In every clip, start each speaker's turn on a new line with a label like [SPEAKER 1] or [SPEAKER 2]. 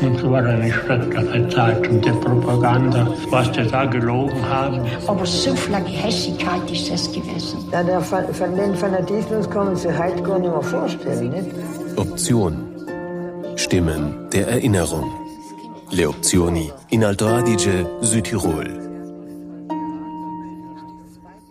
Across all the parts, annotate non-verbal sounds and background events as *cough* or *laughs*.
[SPEAKER 1] Und so war eine schreckliche Zeitung der Propaganda, was die da gelogen haben.
[SPEAKER 2] Aber so viel Gehässigkeit ist es gewesen.
[SPEAKER 3] Ja, der, von den Fanatismus kann man sich heute gar nicht mehr vorstellen. Nicht?
[SPEAKER 4] Option. Stimmen der Erinnerung. Le Opzioni in Alto Adige, Südtirol.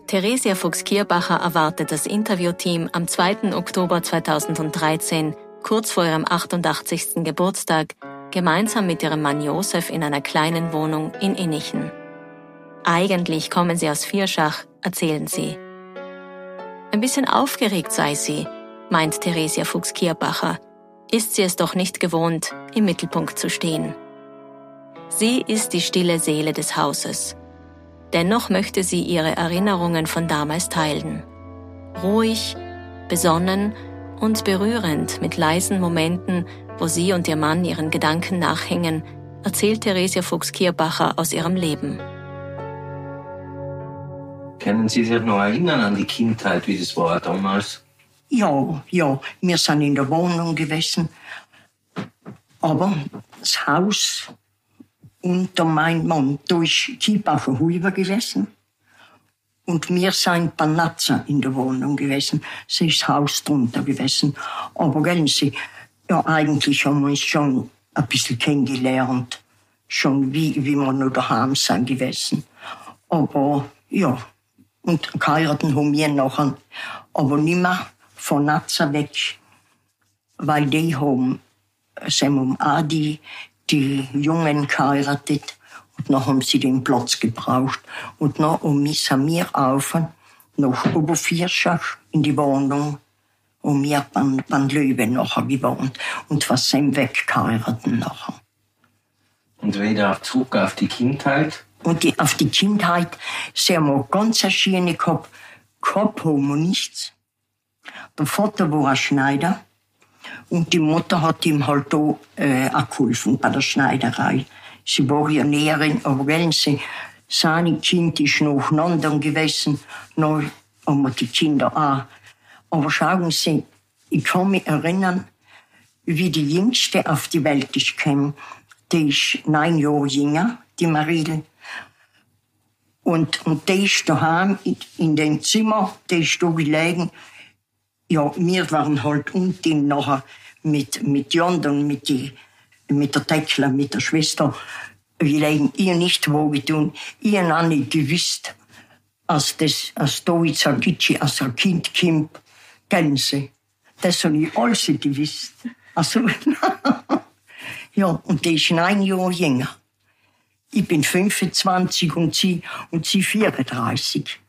[SPEAKER 5] Theresia Fuchs-Kierbacher erwartet das Interviewteam am 2. Oktober 2013, kurz vor ihrem 88. Geburtstag, gemeinsam mit ihrem Mann Josef in einer kleinen Wohnung in Innichen. Eigentlich kommen sie aus Vierschach, erzählen sie. Ein bisschen aufgeregt sei sie, meint Theresia Fuchs-Kierbacher, ist sie es doch nicht gewohnt, im Mittelpunkt zu stehen. Sie ist die stille Seele des Hauses. Dennoch möchte sie ihre Erinnerungen von damals teilen. Ruhig, besonnen und berührend mit leisen Momenten, wo sie und ihr Mann ihren Gedanken nachhängen, erzählt Theresia Fuchs-Kierbacher aus ihrem Leben.
[SPEAKER 6] Können Sie sich noch erinnern an die Kindheit, wie das war damals?
[SPEAKER 2] Ja, ja, wir sind in der Wohnung gewesen. Aber das Haus unter mein Mann, da ist Kiebacher Huber gewesen. Und wir sind Panazza in der Wohnung gewesen. Sie ist Haus drunter gewesen. Aber gell Sie, ja, eigentlich haben wir uns schon ein bisschen kennengelernt. Schon wie, wie wir noch daheim sind gewesen. Aber, ja. Und geheiratet haben wir nachher. Aber nicht mehr von Nazza weg. Weil die haben, sind um Adi, die Jungen geheiratet dann haben sie den Platz gebraucht. Und dann um mich sind wir auf nach Obervierschach in die Wohnung und wir beim, beim Löwen nachher gewohnt und was sind weggeheiratet nachher.
[SPEAKER 6] Und wieder zurück auf die Kindheit?
[SPEAKER 2] Und die, auf die Kindheit sind wir ganz erschienen gehabt. Gehabt haben wir nichts. Der Vater war ein Schneider. Und die Mutter hat ihm halt auch äh, auch geholfen bei der Schneiderei. Sie war ja Näherin, aber wenn sie, seine Kind ist nacheinander gewesen, noch haben die Kinder auch. Aber schauen Sie, ich kann mich erinnern, wie die Jüngste auf die Welt ist gekommen. Die ist neun Jahre jünger, die Marie. Und, und die ist daheim in, in dem Zimmer, die ist da gelegen. Ja, wir waren halt unten nachher mit, mit Jondern, mit, die, mit der Tekla, mit der Schwester. Legen ihr nicht tun. Ihr noch nicht gewusst, als das, als ein Gitschi, als ein Kind kommt, sie. Das habe ich alles gewusst. Also, *laughs* ja, und die ist ein Jahr jünger. Ich bin 25 und sie, und sie 34.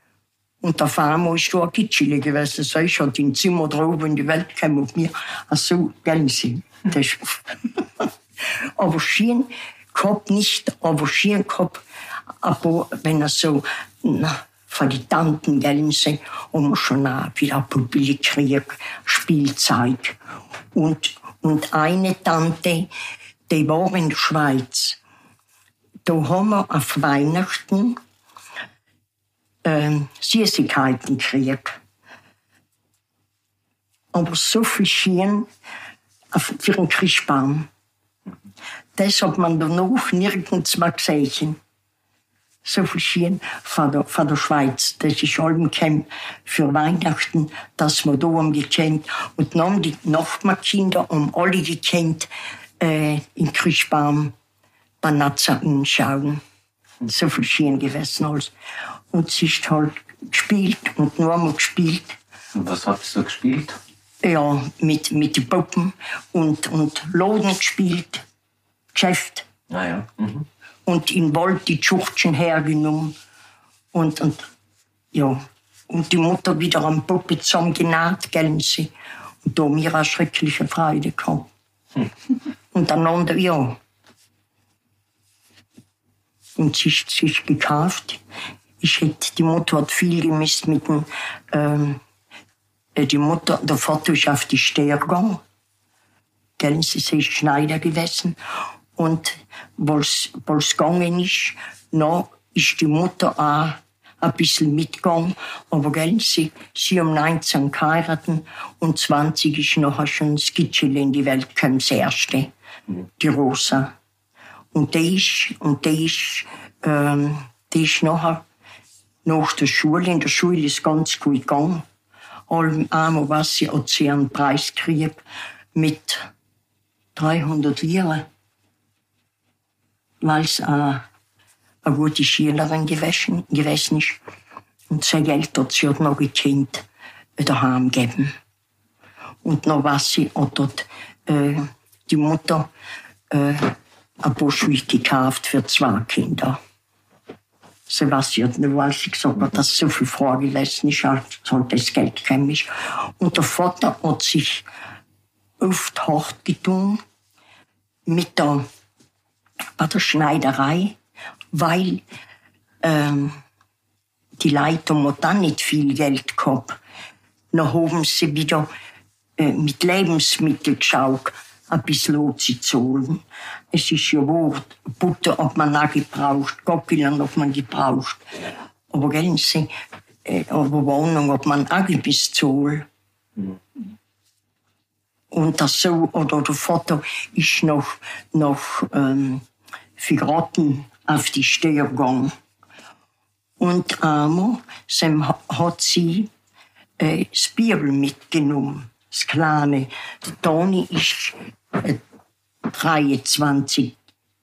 [SPEAKER 2] Und auf einmal ist da ein Kitschile gewesen. So, ich hatte im Zimmer und die Welt kam auf mir. Ach so, gern sie. Das *laughs* aber schön gehabt nicht, aber schön gehabt. Aber wenn er so, na, von den Tanten, gell, sie, haben wir schon wieder Pupille gekriegt, Spielzeug. Und, und eine Tante, die war in der Schweiz. Da haben wir auf Weihnachten ähm, Süßigkeiten gekriegt. Aber so viel Schien für den Christbaum. Das hat man danach nirgends mehr gesehen. So viel Schien von der, von der Schweiz. Das ist allem für Weihnachten, dass wir da haben gekannt. Und dann haben die Nachbarkinder haben alle gekannt, äh, in Christbaum Banazza anschauen. So viel Schien gewesen alles. Und sie ist halt gespielt und nur einmal gespielt.
[SPEAKER 6] Und was hast du gespielt?
[SPEAKER 2] Ja, mit, mit den Puppen und, und Loden gespielt. Geschäft.
[SPEAKER 6] Ah ja. Mhm.
[SPEAKER 2] Und in Wald die Schuchtchen hergenommen. Und, und, ja. Und die Mutter wieder am Puppe zusammengenäht, gellen sie. Und da haben wir eine schreckliche Freude gehabt. Hm. *laughs* Und einander, ja. Und sie ist gekauft ich hätte, die Mutter hat viel gemisst mit dem, ähm, äh, die Mutter, der Vater ist auf die Steuer gegangen. Gell, sie ist Schneider gewesen. Und, weil's gegangen ist, noch ist die Mutter auch ein bisschen mitgegangen. Aber gell, sie, sie um 19 geheiratet und 20 ist nachher schon das in die Welt gekommen, das erste. Die Rosa. Und die ist, und die ist, ähm, die ist nachher nach der Schule, in der Schule ist ganz gut gegangen. Allem einmal was sie hat sie einen Preis gekriegt mit 300 Lira, weil es eine, gute Schülerin gewesen, gewesen ist. Und sein Geld hat sie hat noch gekannt daheim gegeben. Und noch was sie hat dort, äh, die Mutter äh, ein paar Schuhe gekauft für zwei Kinder. Was ich nicht weiß, ich gesagt habe, dass so viel vorgelesen ist, als das Geld käme ich. Und der Vater hat sich oft hart getan mit der, bei der Schneiderei, weil ähm, die Leute haben dann nicht viel Geld gehabt. Dann haben sie wieder äh, mit Lebensmitteln geschaut, ein bisschen zu zahlen. Es ist ja wahr, Butter hat man auch gebraucht, Gockeln hat man gebraucht. Aber gell, sie, äh, aber Wohnung hat man auch bis zahlen. Und das so, oder der Vater ist noch, noch ähm, verraten auf die Steuer gegangen. Und einmal hat sie äh, das Bibel mitgenommen, das Kleine. Der Toni ist äh, 23,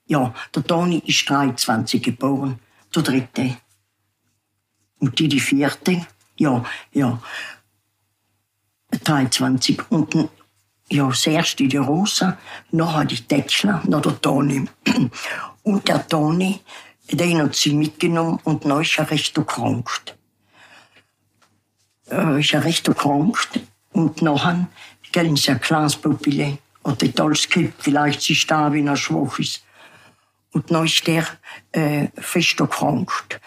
[SPEAKER 2] ja, der Toni ist 23 geboren, der dritte. Und die, die vierte, ja, ja, 23. Und dann ja, das erste die Rosa, nachher die Tätschler, noch der Toni. *clears throat* Und der Toni, den hat sie mitgenommen und dann ist er recht erkrankt. Äh, ist er recht erkrankt und nachher, gell, ist ein kleines Pupille, hat nicht alles gekippt, vielleicht sie da, wenn er schwach ist. Und dann ist der äh, fest erkrankt.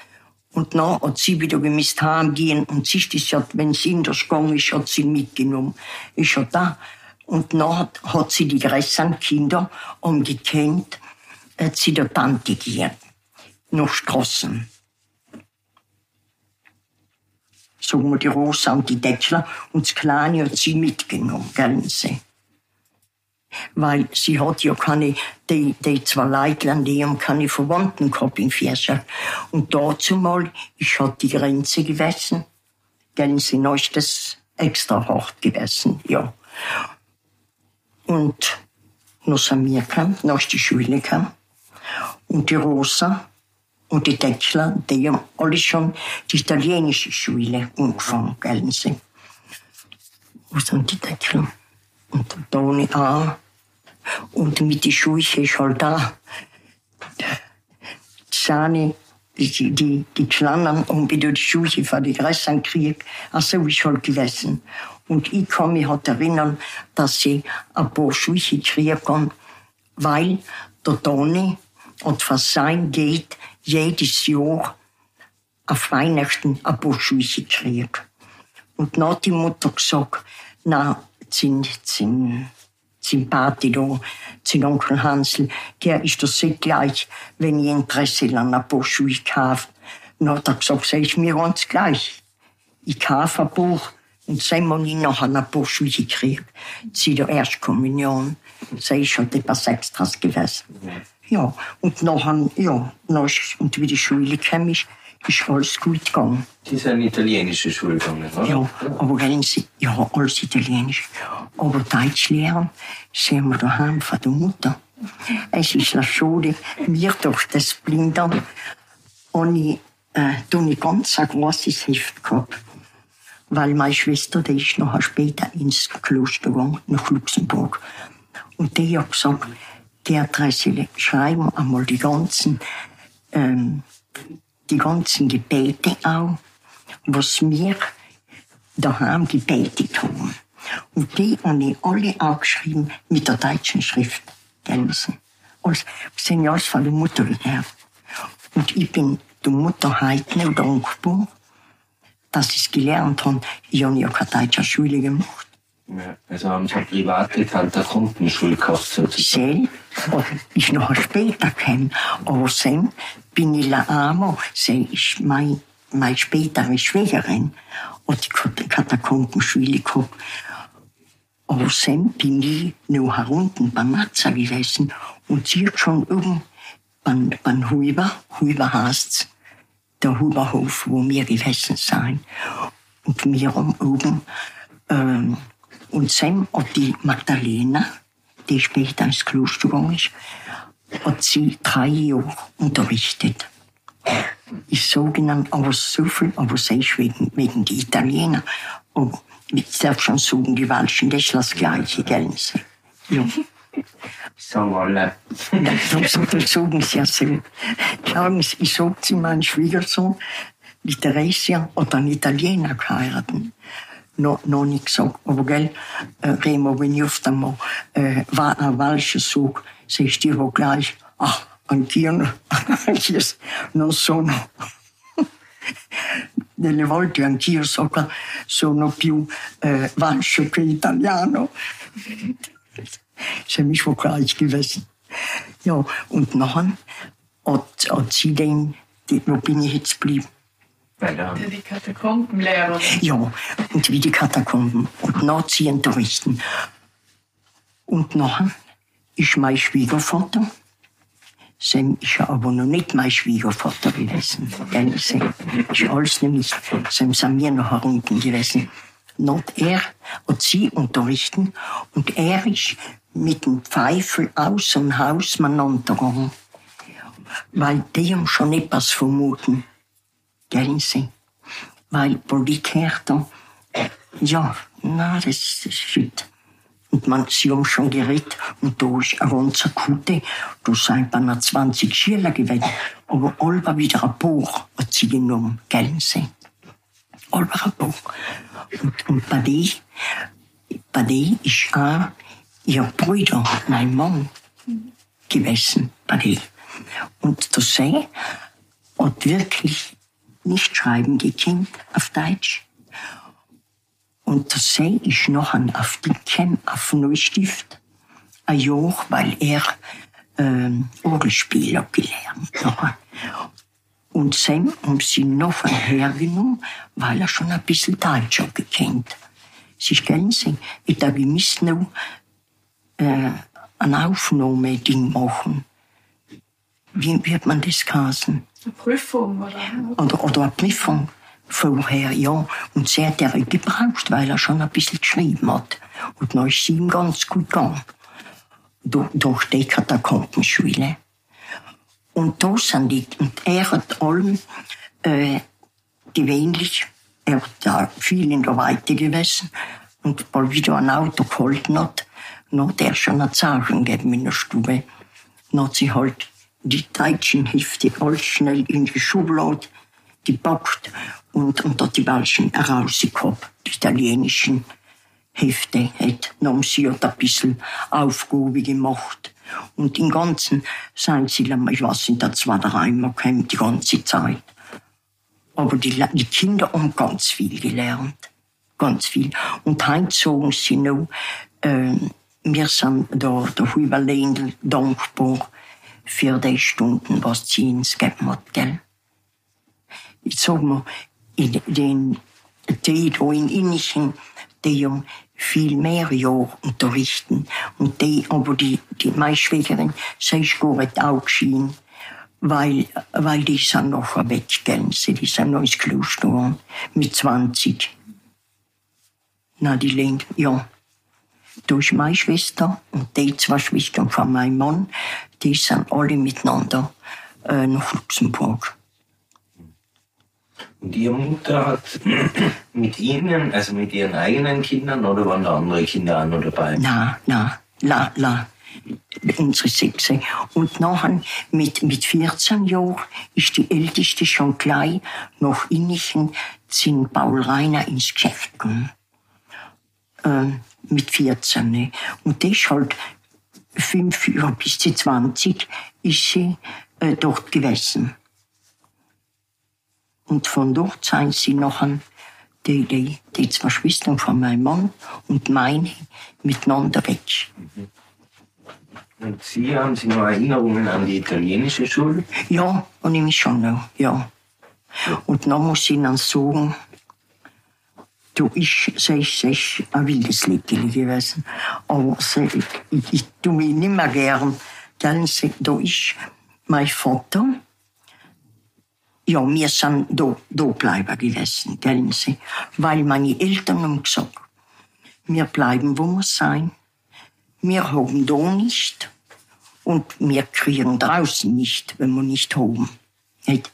[SPEAKER 2] Und dann hat sie wieder gemisst heimgehen und sie ist ja, wenn sie in der gegangen ist, hat sie mitgenommen. Ist ja da. Und dann hat, hat sie die größeren Kinder umgekannt, hat sie der Tante gegeben. Nach Straßen. Sagen wir die Rosa und die Deckler. Und das Kleine hat sie mitgenommen, gell sie. Weil sie hat ja keine, die, die zwei Leitlein, die haben keine Verwandten gehabt in Vierschaft. Und dazu mal, ich hat die Grenze gewesen. Gell sie, noch ist das extra hart gewesen, ja. Und noch sind wir gekommen, noch ist die Schule gekommen. Und die Rosa und die Deckler, die haben alle schon die italienische Schule angefangen, gell sie. Wo sind die Deckler? Und der Toni auch. Und mit den Schuhen ist halt da. Die Sahne, die, die, die Kleinen haben wieder die Schuhe von den Größeren gekriegt. Also ist halt gewesen. Und ich kann mich halt erinnern, dass sie ein paar Schuhe gekriegt haben, weil der Toni und was sein geht, jedes Jahr auf Weihnachten ein paar Schuhe gekriegt. Und dann hat die Mutter gesagt, na, sind, sind, sind Pati da, sind Onkel Hansel, der ist das sehr gleich, wenn ich Interesse an ein paar Schuhe kaufe. Dann hat er gesagt, sag ich mir ganz gleich. Ich kaufe ein paar und dann habe ich noch paar Schuhe gekriegt. Sie der Erstkommunion. Sie ist schon etwas Extras gewesen. Ja, und nachher, ja, noch, und wie die Schule kam, ist, ist alles gut gegangen.
[SPEAKER 6] Sie sind in italienische Schule gegangen, oder?
[SPEAKER 2] Ja, aber Sie, ja, alles Italienisch. Aber Deutsch lernen, sehen wir daheim von der Mutter. Es ist eine Schule, mir durch das Blindern, und ich, äh, ich ganz ein großes Heft gehabt. Weil meine Schwester, die ist nachher später ins Kloster gegangen, nach Luxemburg. Und die hat gesagt, Adresse schreiben einmal die ganzen, ähm, die ganzen Gebete auch, was wir daheim gebetet haben. Und die habe ich alle angeschrieben mit der deutschen Schrift. Gell, Sie? Alles, sind ja von der Mutter gelernt. Und ich bin der Mutter heute noch dankbar, dass ich es gelernt habe. Ich habe ja keine deutsche Schule gemacht.
[SPEAKER 6] Ja, also haben Sie eine private Kantakundenschule gehabt, sozusagen.
[SPEAKER 2] Sie ist noch später gekommen. Aber dann bin ich la einmal, sie ist mein, meine spätere Schwägerin hat die Katakombenschule gehabt. Aber dann bin ich noch herunten beim Matza gewesen und sie hat schon oben beim, beim Huber, Huber heißt's, der Huberhof, wo wir gewesen sind. Und wir haben oben, ähm, und dann hat die Magdalena, die später ins Kloster gegangen ist, hat sie drei Jahre unterrichtet. Ist sogenannt, aber so viel, aber sei wegen, wegen die Italiener. Aber ich darf schon sagen, die Welschen, das ist das Gleiche, gell? Ja.
[SPEAKER 6] Sagen alle.
[SPEAKER 2] So sagen sie ja so. Schauen Sie, ich sag zu meinem Schwiegersohn, die Theresia hat einen Italiener geheiratet. No, noch nicht gesagt. Aber gell, äh, Remo, wenn ich oft einmal äh, war ein Walscher sag, sagst du gleich, ach, anch'io, non sono delle volte anch'io so, sono più äh, Walscher che Italiano. ist für mich wohl gleich gewesen. Ja, und nachher hat, hat sie den, wo bin ich jetzt geblieben?
[SPEAKER 7] Die Katakombenlehrer.
[SPEAKER 2] Ja, und wie die Katakomben. Und nach sie unterrichten. Und nachher ist mein Schwiegervater, Sam ist ja aber noch nicht mein Schwiegervater gewesen. Sam ist alles nämlich, Sam sind wir noch herunten gewesen. Not er hat sie unterrichten und er ist mit dem Pfeifel aus dem Haus miteinander gegangen. Weil die haben schon etwas vermuten. Sie? Weil Politiker, ja, na, das ist shit. Und man, sie haben schon geredet, und da ist ein ganzer Kute, da sind bei einer 20 Schüler gewesen. Aber Olba wieder ein Buch hat sie genommen, Sie? Olba ein Buch. Und, und bei die, bei die ist auch ihr Bruder, mein Mann, gewesen, bei die. Und das sei, hat wirklich nicht schreiben gekannt auf Deutsch. Und das sei ich noch an auf Dickem, auf Neustift, ein Jahr, weil er ähm, Orgelspieler gelernt hat. Und Sam haben sie noch hergenommen, weil er schon ein bisschen Deutsch gekannt. Sie kennen sie, ich habe gemisst noch äh, ein Aufnahmeding machen. Wie wird man das heißen?
[SPEAKER 7] Eine Prüfung, oder?
[SPEAKER 2] Oder, oder eine Prüfung vorher, ja. Und sie hat er gebraucht, weil er schon ein bisschen geschrieben hat. Und dann ist sie ihm ganz gut gegangen. Durch, durch die Katakombenschule. Und da sind die, und er hat allem, äh, gewöhnlich, er hat ja viel in der Weite gewesen, und weil wieder ein Auto gehalten hat, dann hat er schon eine Zeichen gegeben in der Stube. Dann hat sie halt die deutschen Hefte alles schnell in die Schublade gepackt und, hat die welchen herausgehabt, die italienischen Hefte. Hat. Haben sie ein bisschen Aufgabe gemacht. Und im Ganzen sind sie, ich weiß nicht, da zwei, dreimal gekommen, die ganze Zeit. Aber die, die Kinder haben ganz viel gelernt. Ganz viel. Und heute sagen sie noch, äh, wir sind da, der Huberländl dankbar für die Stunden, was sie uns gegeben hat, gell? Ich sag mal, in den, die da in Innichen, die haben viel mehr Jahre unterrichten. Und die, aber die, die meine Schwägerin, sie ist gar nicht auch geschieden, weil, weil die sind noch weg, gell? Sie, die sind noch ins Kloster mit 20. Na, die Lehn, ja. Ist meine Schwester und die zwei Schwestern von meinem Mann, die sind alle miteinander äh, nach Luxemburg.
[SPEAKER 6] Und Ihre Mutter hat *clears throat* mit Ihnen, also mit Ihren eigenen Kindern, oder waren da andere Kinder auch noch dabei?
[SPEAKER 2] Na, na, la, la. Unsere Sechse. Und nachher mit, mit 14 Jahren ist die Älteste schon gleich nach Innichen sind Paul Reiner ins Geschäft gegangen. Ähm, mit 14. Ne? Und das ist halt fünf Jahre bis zu 20 ist sie äh, dort gewesen. Und von dort sind sie nachher die, die, die zwei Schwestern von meinem Mann und meine miteinander weg.
[SPEAKER 6] Und Sie haben Sie noch Erinnerungen an die italienische Schule?
[SPEAKER 2] Ja, und ich mich schon noch, ja. Und dann muss ich dann sagen, ich, sag ich, sag ich, ein wildes Liedchen gewesen. Aber sag ich, ich, tu mich nicht mehr gern. Dann sag, da ist mein Vater, ja, wir sind da, da bleiben gewesen, gell, sie. Weil meine Eltern haben gesagt, wir bleiben, wo wir sein. Wir haben da nicht und wir kriegen draußen nicht, wenn wir nicht haben. Nicht?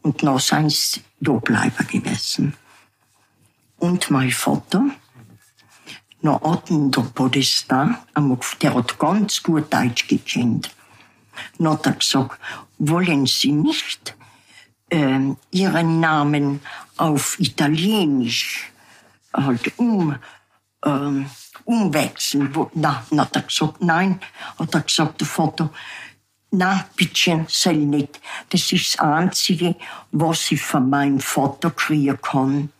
[SPEAKER 2] Und dann sind sie da bleiben gewesen. Und mein Vater, noch hatten der Podestan, der hat ganz gut Deutsch gekannt. Dann hat er gesagt, wollen Sie nicht äh, Ihren Namen auf Italienisch halt um, ähm, umwechseln? Na, dann hat er gesagt, nein, hat er gesagt, der Vater, na, bitte, soll nicht. Das ist das Einzige, was ich von meinem Vater kriegen kann.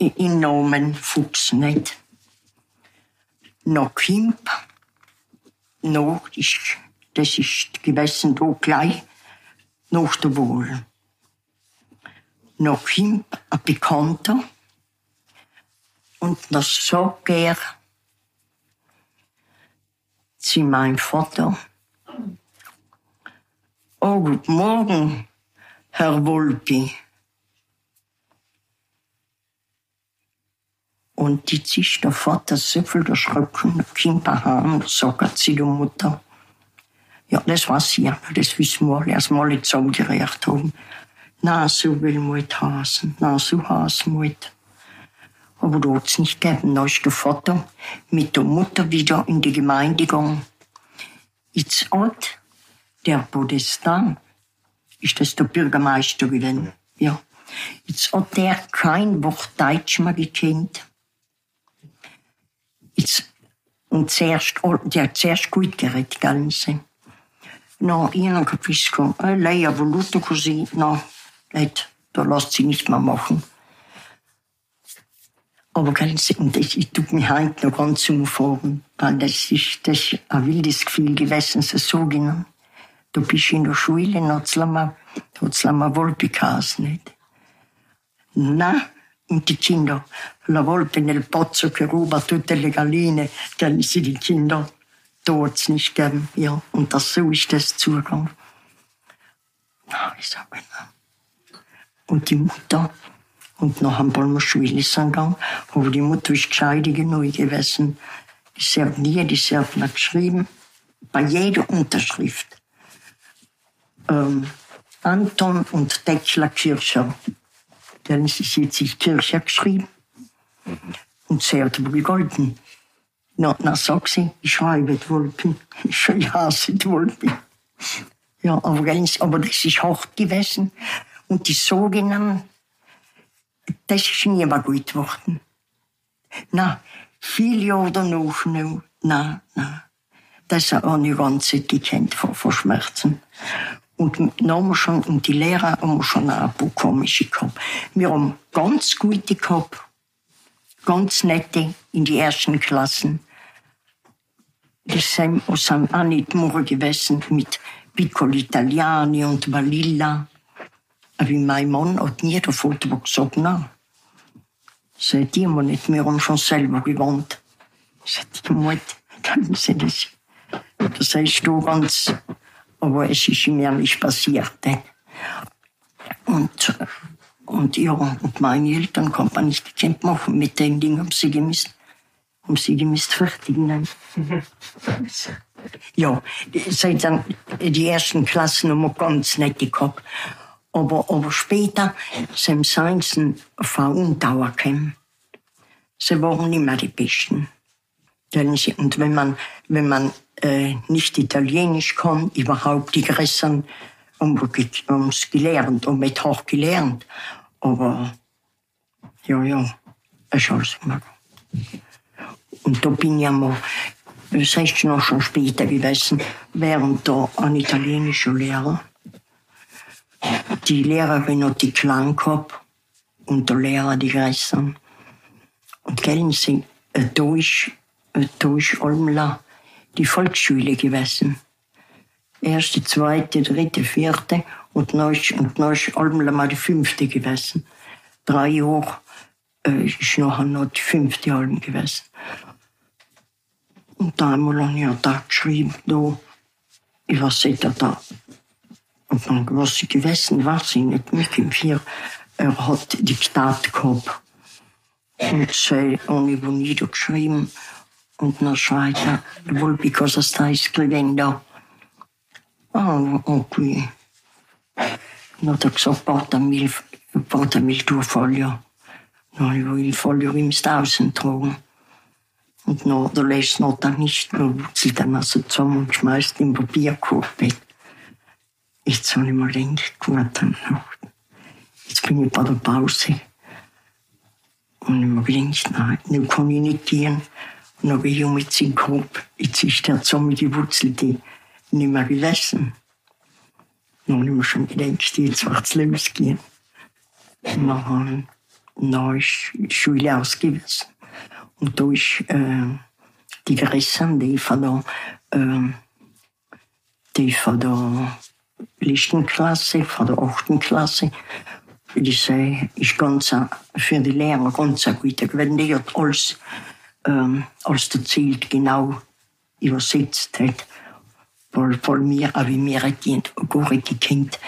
[SPEAKER 2] Im Namen Fuchs nicht. Noch Kimp, noch ist, das ist gewesen da gleich nach der Wahl. Noch Kimp, ein Bekannter, und das sagt er zu meinem Vater, Oh, guten Morgen, Herr Volpi. Und jetzt ist der Vater so viel erschrocken, der Kind daheim, sagt sie der Mutter. Ja, das weiß ich, das wissen wir alle, als wir alle zusammengerechnet haben. Na, so will man nicht hasen, na, so hasen wir nicht. Aber da hat's nicht gegeben. Da ist der Vater mit der Mutter wieder in die Gemeinde gegangen. Jetzt hat der Podestan, ist das der Bürgermeister gewesen, ja. Jetzt hat der kein Wort Deutsch mehr gekannt. Jetzt, und zuerst, der hat zuerst gut geredet, Ganze. No, io non capisco. Eh, lei ha voluto così. No, lei, da lässt sie nicht mehr machen. Aber ganz, und ich, ich tue mich heute noch ganz umfahren, weil das ist, das ist ein wildes Gefühl gewesen, so genommen. Du bist in der Schule, lama Volpi geheißen, nicht? Na, die Kinder, la Volpe nel pozzo che ruba tutte le galline, kennen sie die Kinder, hat's nicht gegeben, ja. Und das, so ist das zugegangen. Na, ich sag mal, und die Mutter, und noch ein paar sind gegangen, aber die Mutter ist gescheit genug gewesen. Die hat nie, die hat mir geschrieben, bei jeder Unterschrift. Ähm, Anton und Deckler Kircher. Dann ist sie hat sich Kircher geschrieben. Und sie hat aber gegolten. Na, na, sie, ich schreibe die Wolken. *laughs* Ich hasse die Wolken. Ja, aber, ganz, aber das ist hart gewesen. Und die sogenannten das ist nie mehr gut geworden. Na, viele Jahre danach noch. Na, na. Das habe ich ganz nicht gekannt vor, vor Schmerzen. Und dann wir schon, und die Lehrer haben schon ein paar komische gehabt. Wir haben ganz gute gehabt. Ganz nette in die ersten Klassen. Das sind, sind auch nicht morgen gewesen mit Piccolo Italiani und Valilla. Aber mein Mann hat nie davon gesagt, nein. Sagt immer nicht, wir haben schon selber gewohnt. Sagt die Mutter, kann sie das? Das heißt du ganz, aber es ist mir nicht passiert. Und, und ja, und meine Eltern konnten man nicht gekannt machen mit den Dingen, haben sie gemisst, haben sie gemisst fertigen. ja, seit dann, die ersten Klassen haben wir ganz nett gehabt. Aber, aber später sind sie Verundauer gekommen. Sie waren mehr die Besten. Und wenn man, wenn man äh, nicht Italienisch kann, überhaupt die Größeren, haben es gelernt und mit auch gelernt. Aber ja, ja, es ist alles immer. Und da bin ich einmal, das heißt noch schon später gewesen, während da ein italienischer Lehrer die Lehrerin hat die Klang gehabt und der Lehrer die Gräsern. Und kennen Sie, da ist, da ist die Volksschule gewesen. Erste, zweite, dritte, vierte Und ist, und dann ist allem mal die fünfte gewesen. Drei Jahre äh, ist nachher noch die fünfte Alm gewesen. Und einmal habe ich ja da geschrieben, da, ich weiß nicht, da. Und dann, was ich gewesen weiß ich nicht, mich im Vier, er hat Diktat gehabt. Und sie habe ich niedergeschrieben. Und dann schreit er, wohl, because I stai scrivendo. Ok. Dann hat er gesagt, portami il, portami il tuo foglio. Habe ich il foglio im Stausen getragen. Und noch, da lässt noch dann nicht, nur wurzelt dann also zusammen und schmeißt im Papierkorb weg. Jetzt habe ich mal dann noch. Jetzt bin ich bei der Pause. Und ich habe gedacht, nein, nun kann ich nicht gehen. Dann habe ich mit im Kopf, jetzt ist der zusammen die Wurzel, die nicht mehr gewesen. Dann habe ich mir schon gedacht, jetzt wird es losgehen. Und dann, dann ist die Schule ausgewiesen. Und da ist äh, die Gerissen, die von der, äh, die von der letzten Klasse, von der achten Klasse, die sei, ist ganz, a- für die Lehrer ganz gut. Wenn die hat alles, ähm, alles erzählt, genau übersetzt hat. Weil, weil mir, auch wie mir gar nicht gekannt,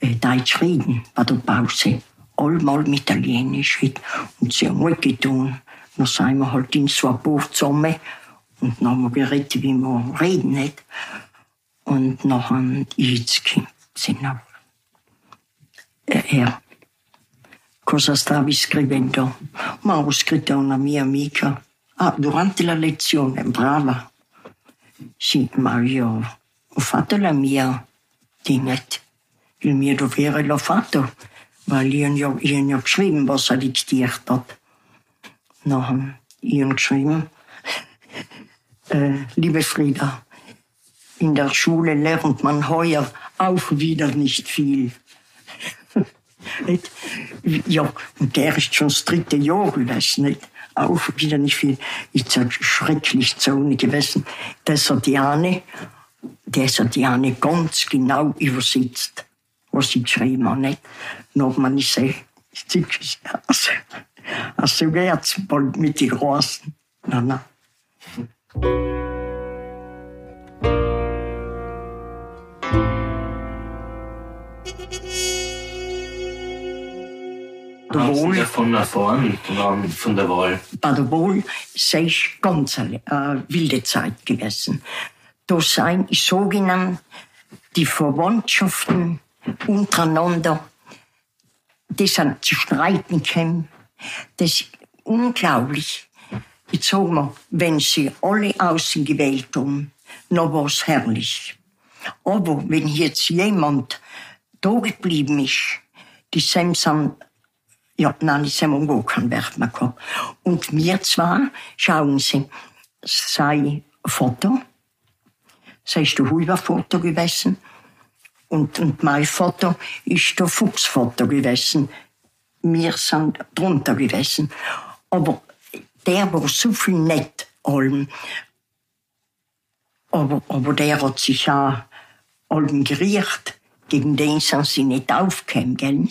[SPEAKER 2] äh, Deutsch reden bei der Pause. Allmal mit Italienisch reden. Und haben gut getan. Dann sind wir halt in so ein Boot zusammen. Und dann haben wir geredet, wie man reden hat. Und nachher, jetzt noch. Eh, Er, cosa stavi scrivendo? Ma ho scritto una mia amica. Ah, durante la lezione, brava. Sì, ma io ho fatto la mia dinget. Il mio dovere l'ho fatto, weil ho, io gli ho geschrieben, was er diktiert hat. Nachher, ich habe geschrieben, liebe Frieda, in der Schule lernt man heuer auch wieder nicht viel. *laughs* Ja, und der ist schon das dritte Jahr gewesen, nicht? Auch wieder nicht viel. Ist ja schrecklich zu ohne gewesen. Das hat Jane, das hat Jane ganz genau übersetzt, was ich geschrieben habe, nicht? Noch man ist also, also wird's bald mit den Großen. Na, na. Wohl.
[SPEAKER 6] davon erfahren, ähm, von der Wahl?
[SPEAKER 2] bei der Wahl sei es ganz eine äh, wilde Zeit gewesen. Da seien sogenannt die Verwandtschaften untereinander, die sind zu streiten gekommen. Das ist unglaublich. Jetzt sagen wir, wenn sie alle außen gewählt haben, noch war es herrlich. Aber wenn jetzt jemand da geblieben ist, die sind ja, nein, das haben wir keinen Wert mehr gehabt. Und wir zwar, schauen Sie, sein Vater, sei ist der Huber-Vater gewesen, und, und mein Vater ist der Fuchsvater gewesen. Wir sind drunter gewesen. Aber der war so viel nett, allem. Aber, aber der hat sich auch allem geriert. Gegen den sind sie nicht aufgekommen, gell?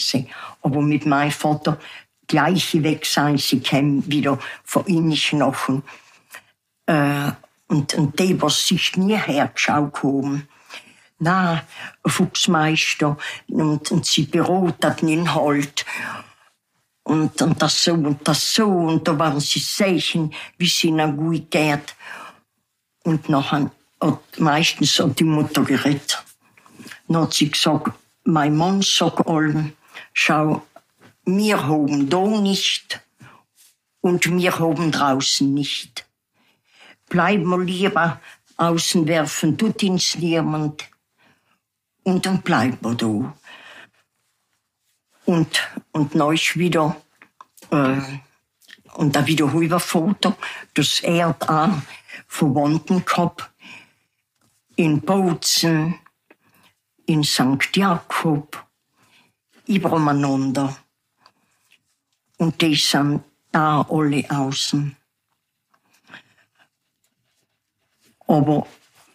[SPEAKER 2] Aber mit meinem Vater gleich weg sein, sie kämen wieder von ihnen Knochen. Äh, und, und die, was sich nie hergeschaut haben. Na, Fuchsmeister, und, und sie beraten ihn halt. Und, und das so und das so, und da waren sie sehen, wie es ihnen gut geht. Und nachher hat meistens hat die Mutter geredet. Dann hat sie gesagt, mein Mann sagt allem, schau, wir haben da nicht und wir haben draußen nicht. Bleib mal lieber außen werfen, tut ins niemand. Und dann bleibt man da. Und, und ist wieder, äh, und da wieder über Foto, das er auch Verwandten gehabt, in Bozen, in St. Jakob, übereinander. Und die sind da alle außen. Aber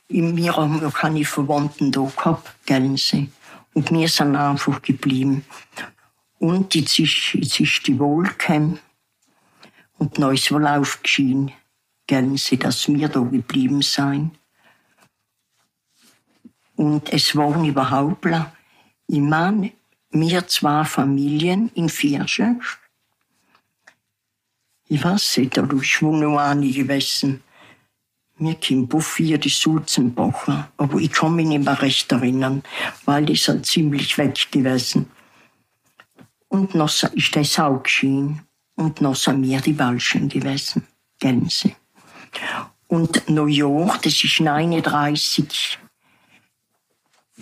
[SPEAKER 2] mir haben wir keine Verwandten da gehabt, gell Sie. Und wir sind einfach geblieben. Und jetzt ist, jetzt ist die gekommen. Und neu ist wohl aufgeschieden. Gern sie, dass wir da geblieben sein. Und es waren überhaupt, ich meine, wir zwei Familien in Vierschen. Ich weiß nicht, da ist wohl noch eine gewesen. Wir kommen Buffy, die Sulzenbacher. Aber ich kann mich nicht mehr recht erinnern, weil die sind ziemlich weg gewesen. Und noch ist das auch geschehen. Und noch sind wir die Walschen gewesen. Gänse. Und Neujahr, das ist 39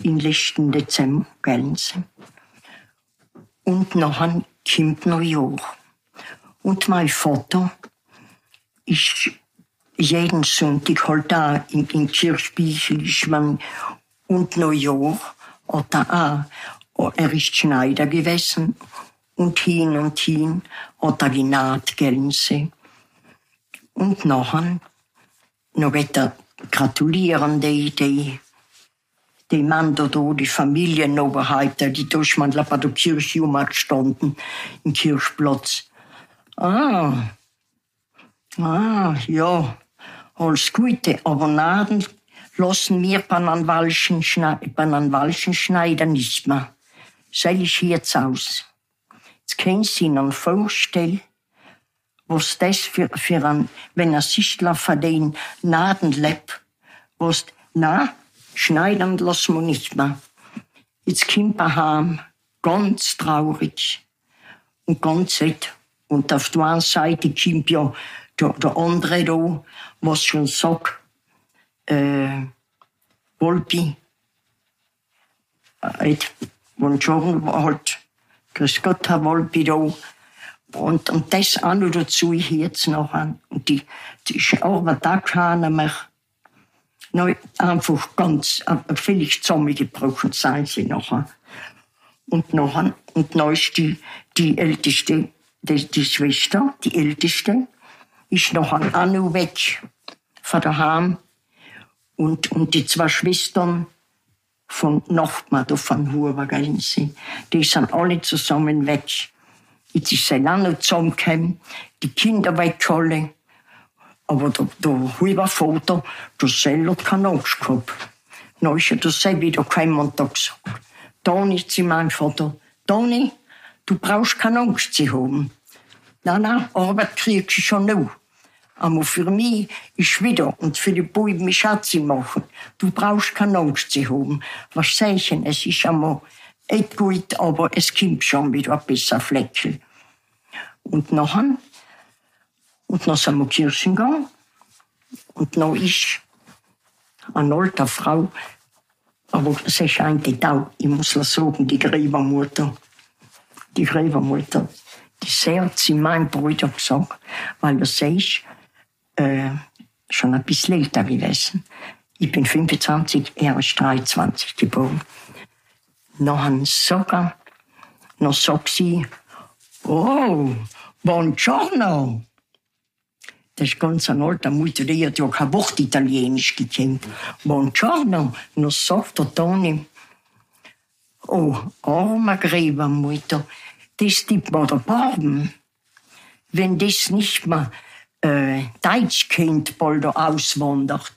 [SPEAKER 2] im letzten Dezember, Gänse. Und nachher kommt Neujahr. Und mein Vater ist jeden Sonntag halt da in, in Kirchbichel ist man und Neujahr oder auch. Er ist Schneider gewesen und hin und hin oder Ginat Gänse. Und nachher noch weiter gratulieren die, die, die Mann da, die Familienoberheit, die durch man bei der Kirche gestanden, im Kirchplatz. Ah, ah, ja, alles Gute, aber Naden lassen wir bei einem Walschen, Walschen Schneider nicht mehr. Sei ich jetzt aus. Jetzt können Sie Ihnen vorstellen, was das für, für ein, wenn ein Sichtler von den Naden lebt, was, na, schneidern lassen wir nicht mehr. Jetzt kommt er heim, ganz traurig und ganz sad. Und auf der einen Seite kommt ja der, der andere da, was schon sagt, äh, Volpi, äh, buongiorno, halt, grüß Gott, Herr Volpi da. Und, und das auch noch dazu jetzt noch an. Und die, die Arbeit da kann mich noch einfach ganz, äh, völlig zusammengebrochen sein sie nachher. Und nachher, und dann ist die, die älteste, die, die Schwester, die älteste, ist noch an noch weg von daheim. Und, und die zwei Schwestern von Nachbarn, da von Hubergrenze, die sind alle zusammen weg. Jetzt ist auch noch zusammengekommen, die Kinder weg Aber der, der Hubervater, der Sell hat keine Angst gehabt. Dann ist der Sell wieder gekommen hat gesagt, Toni, zu meinem Vater, Toni, du brauchst keine Angst zu haben. Nein, nein, Arbeit kriegst du schon noch. Aber für mich ist wieder, und für die Buben ist auch zu machen. Du brauchst keine Angst zu haben. Was sag ich denn? Es ist einmal nicht gut, aber es kommt schon wieder ein besser Fleckel. Und nachher, und dann sind wir Kirchen gegangen. Und dann ist eine alte Frau, aber sie scheint auch, ich muss sagen, die Gräbermutter. Die Gräbermutter, die sehr zu meinem Bruder gesagt, weil er sagt, äh, schon ein bisschen älter gewesen. Ich bin 25, er ist 23 geboren. Noch sogar, noch sagt sie, oh, buongiorno. Das ist ganz ein alter Mutter, die hat ja kein Wort Italienisch gekannt. Buongiorno, sagt der Toni, oh, arme Gräbermutter, das gibt mir der Barben. Wenn das nicht mehr äh, Deutschkind bald auswandert.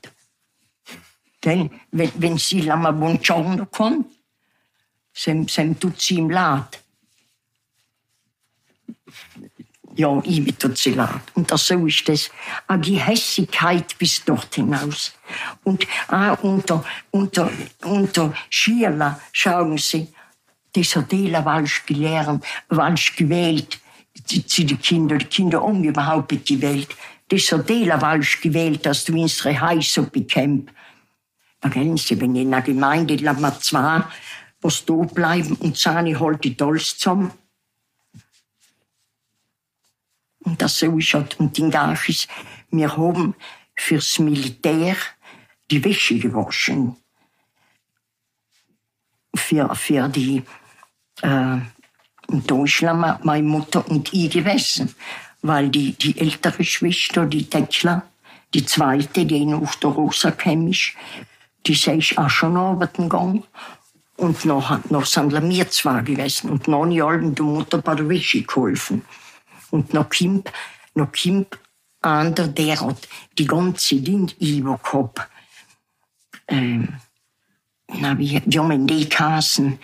[SPEAKER 2] Denn wenn, wenn sie lama buongiorno kommt, sem tut sie ihm leid. Ja, tut sie leid. Und das, so ist das. Auch die Hässigkeit bis dort hinaus. Und auch unter, unter, unter Schierler, schauen Sie, das hat Ela Walsch gelernt, Walsch gewählt zu den Kindern, die Kinder überhaupt nicht gewählt. Das hat der falsch gewählt, dass du unsere Häuser bekämpft. Verstehen Sie, wenn in der Gemeinde lassen wir zwei, was da bleiben und seine halt die alles zusammen. Und das so ist halt, und in Gachis, wir haben fürs Militär die Wäsche gewaschen. Für, für die, äh, in Deutschland meine Mutter und ich gewesen, weil die, die ältere Schwester, die Tekla, die zweite, die noch der Rosa chemisch, die sei ich auch schon arbeiten gegangen. Und noch, noch sind wir zwei gewesen. Und noch nie allen der Mutter bei der Wäsche geholfen. Und noch kommt, noch kommt einer, der hat die ganze Lind über gehabt. Ähm, na, wie, wie haben die geheißen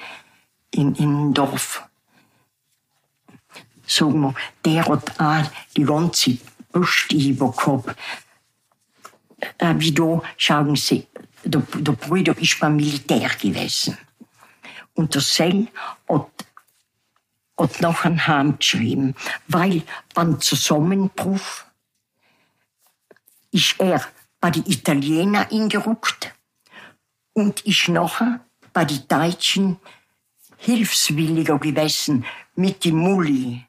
[SPEAKER 2] in, im Dorf? Sagen wir, der hat auch die ganze Post über gehabt. Äh, wie da, schauen Sie, der, der Bruder ist beim Militär gewesen. Und der Sell hat, hat noch ein Heim geschrieben, weil beim Zusammenbruch ist er bei den Italienern eingerückt und ist nachher bei den Deutschen hilfswilliger gewesen mit dem Mulli.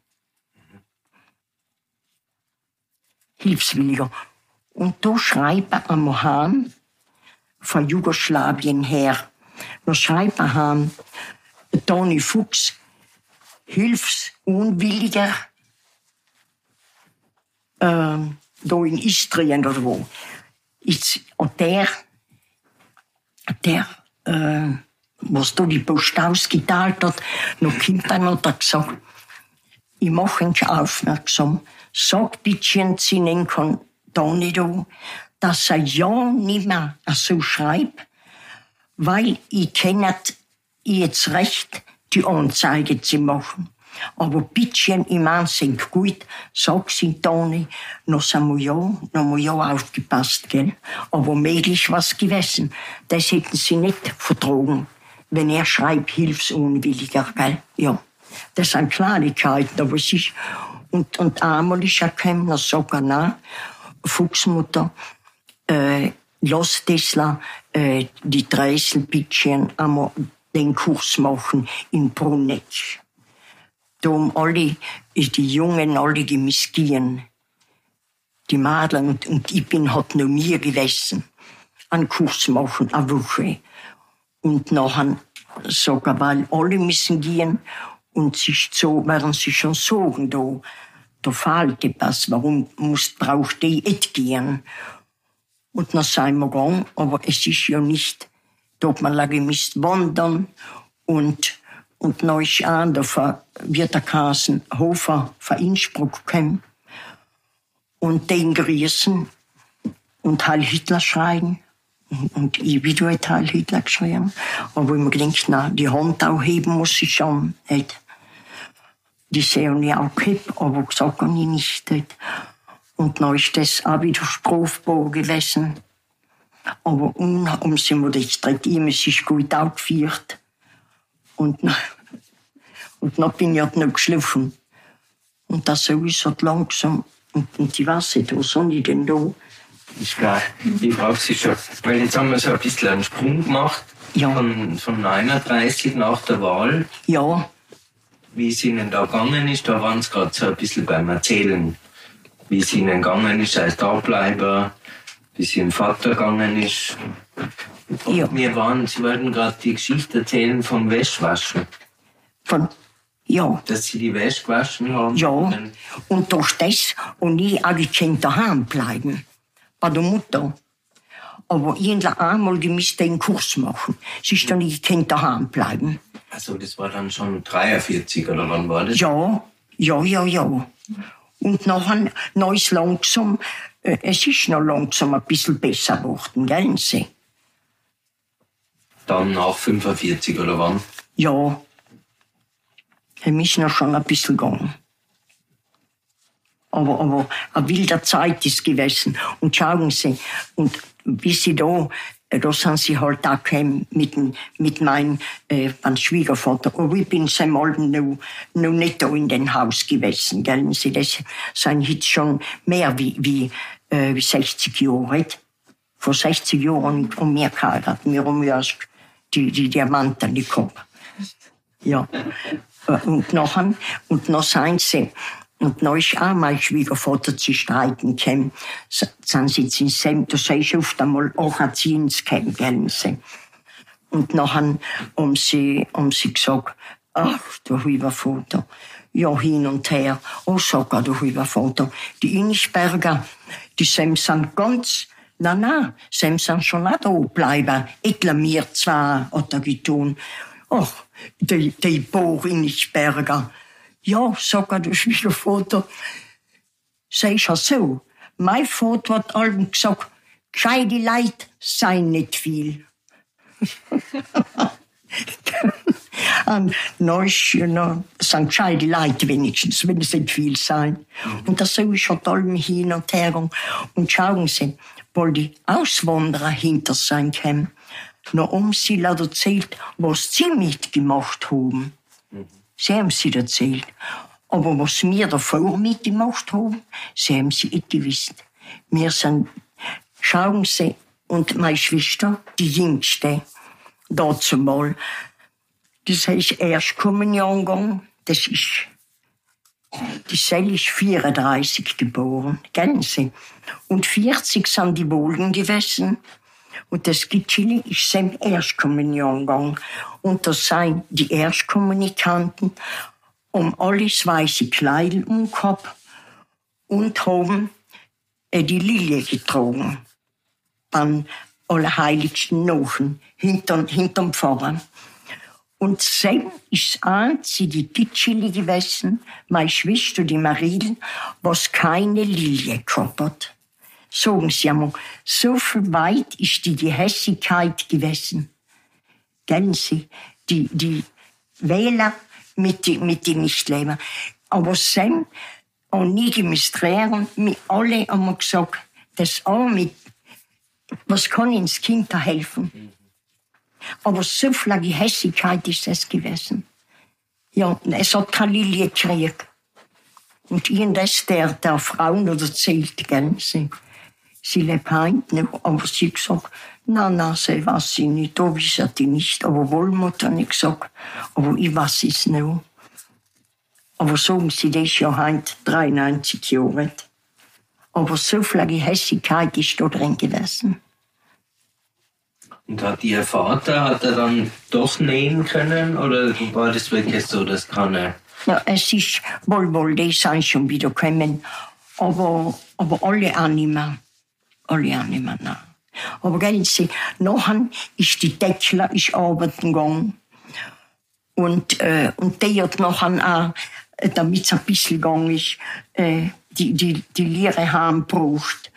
[SPEAKER 2] Hilfswilliger. Und da schreibt er am Hahn von Jugoslawien her, da schreibt er Toni Fuchs, hilfsunwilliger, ähm, da in Istrien oder wo. Ist, und der, der, äh, was da die Post ausgeteilt hat, noch dann hat gesagt, ich mache ihn aufmerksam, sag bitte seinen Toni da, dass er ja nicht mehr so schreibt, weil ich kenne jetzt recht, die Anzeige zu machen. Aber bittchen im Ansehen gut, sag sie Toni, noch sind wir ja, noch wir ja aufgepasst, gell? Aber möglich was gewesen. Das hätten sie nicht vertragen, wenn er schreibt, hilfsunwilliger, gell? Ja. Das sind Kleinigkeiten, aber es und, und einmal ist er gekommen, er sagt, na, Fuchsmutter, äh, lass Tesla, äh, die Dreißelbittchen einmal den Kurs machen in Brunetsch. Da haben alle, die Jungen, alle die Miskien, die Mädchen und, ich bin hat noch mir gewesen, einen Kurs machen, eine Woche. Und nachher sogar, weil alle müssen gehen und sich so, werden sie schon sagen, da, da fehlt etwas, warum muss, braucht die nicht gehen? Und dann sind wir gegangen, aber es ist ja nicht, da lange müsst wandern und und einer von, wird der Hofer von Innsbruck gekommen. Und den grüßen und Heil Hitler schreien. Und ich wieder ein Heil Hitler geschrieben. Aber ich mir gedacht, na, die Hand heben muss ich schon, nicht. Die sehen ich auch gehabt, aber gesagt habe ich nicht, nicht. Und dann ist das auch wieder strafbar gewesen. Aber um, um sie mir das dritte, es ist gut aufgeführt. Und, und dann bin ich halt noch geschlafen. Und das so ist halt langsam. Und, und die Wasser, wo sind die denn da?
[SPEAKER 6] Ist klar. Ich frage Sie schon, weil jetzt haben wir so ein bisschen einen Sprung gemacht.
[SPEAKER 2] Ja.
[SPEAKER 6] Von, von 39 nach der Wahl.
[SPEAKER 2] Ja,
[SPEAKER 6] Wie es Ihnen da gegangen ist, da waren Sie gerade so ein bisschen beim Erzählen. Wie es Ihnen gegangen ist als Dableiber, wie es Ihrem Vater gegangen ist.
[SPEAKER 2] Ja.
[SPEAKER 6] Wir waren, Sie wollten gerade die Geschichte erzählen vom Wäschwaschen.
[SPEAKER 2] von, ja,
[SPEAKER 6] Dass Sie die Wäsche gewaschen haben.
[SPEAKER 2] ja.
[SPEAKER 6] Und
[SPEAKER 2] durch das, und ich habe ich daheim bleiben. Bei der Mutter. Aber irgendwann einmal, die müsste einen Kurs machen. Sie ist dann nicht gekannt daheim bleiben.
[SPEAKER 6] Also das war dann schon 43 oder wann war das?
[SPEAKER 2] Ja, ja, ja, ja. Und nachher, ist langsam, es ist noch langsam ein bisschen besser geworden, gell, Sie?
[SPEAKER 6] Dann nach 45 oder wann?
[SPEAKER 2] Ja. Wir müssen noch schon ein bisschen gehen. Aber, aber eine wilde Zeit ist gewesen. Und schauen Sie, und bis Sie da, äh, da sind Sie halt auch gekommen mit, mit meinem äh, Schwiegervater. Aber ich bin seit mal noch, noch nicht da in dem Haus gewesen. Gell? Sie, das sind jetzt schon mehr wie, wie, äh, wie 60 Jahre. Vor 60 Jahren und mehr geheiratet. Wir haben erst die, die Diamanten gehabt. Ja. Äh, Und nachher, und noch sind sie, und noch ist auch mein Schwiegervater zu streiten gekommen. S- Sind sie in Sem, da sei ich oft einmal auch ein gell, sie. Und nachher haben sie, haben sie gesagt, ach, der Schwiegervater, ja, hin und her. Oh, sag der Schwiegervater, die Innisberger, die sind ganz, na, na, Sem sind schon auch da bleiben. Mir zwar, hat er getan. Ach, die, die Bohrinisberger. Ja, sogar der Schwiegervater. Sei ja so. Mein Vater hat allem gesagt, gescheite Leute seien nicht viel. *laughs* Und neues, you know, sind gescheite Leute wenigstens, wenn es nicht viel sein. Und das so ist halt allem hin und her. Und schauen Sie, weil die Auswanderer hinter sein kämen, noch um sie erzählt, was sie mitgemacht haben. Sie haben sie erzählt. Aber was wir davor mitgemacht haben, sie haben sie nicht gewusst. Wir sind, schauen Sie, und meine Schwester, die jüngste, dazu mal, das heißt Erstkommunion gegangen, das ist, die Sel ist 34 geboren, kennen Sie? Und 40 sind die Wohlen gewesen. Und das Gitschili ist sem Erstkommunion gegangen. Und das seien die Erstkommunikanten um alles weiße Kleidel umgehabt und haben äh, die Lilie getragen. Beim Allerheiligsten Nochen, hinterm, hinterm Pfarrer. Und Sam ist das einzige Gitschili gewesen, meine Schwester, die Marie, was keine Lilie gehabt hat. Sagen Sie einmal, so viel weit ist die Gehässigkeit gewesen. Kennen Sie, die, die Wähler mit die, mit die Nichtleben. Aber Sam und nie demonstrieren, wir alle haben gesagt, das mit, was kann ins Kind da helfen? Aber so viel Gehässigkeit ist das gewesen. Ja, es hat keine Lilie gekriegt. Und ich das der, der Frauen erzählt, gell, sie, sie lebt noch, aber sie hat gesagt, na, na, sie weiß sie nicht, da wissen die nicht, hat nicht gesagt, aber ich weiß es noch. Aber sagen sie, das ist ja heint 93 Jahre alt. Aber so viel Gehässigkeit ist da drin gewesen.
[SPEAKER 6] Und hat Ihr Vater, hat er dann doch nähen können oder war das wirklich so, dass keiner...
[SPEAKER 2] Ja, es ist wohl, wohl, die sind schon wieder gekommen, aber, aber alle auch nicht mehr. Alle auch nicht mehr, nein. Aber gell, Sie, nachher ist die Deckler ist arbeiten gegangen. Und, äh, und die hat nachher auch, damit es ein bisschen gegangen ist, äh, die, die, die Lehre haben gebraucht.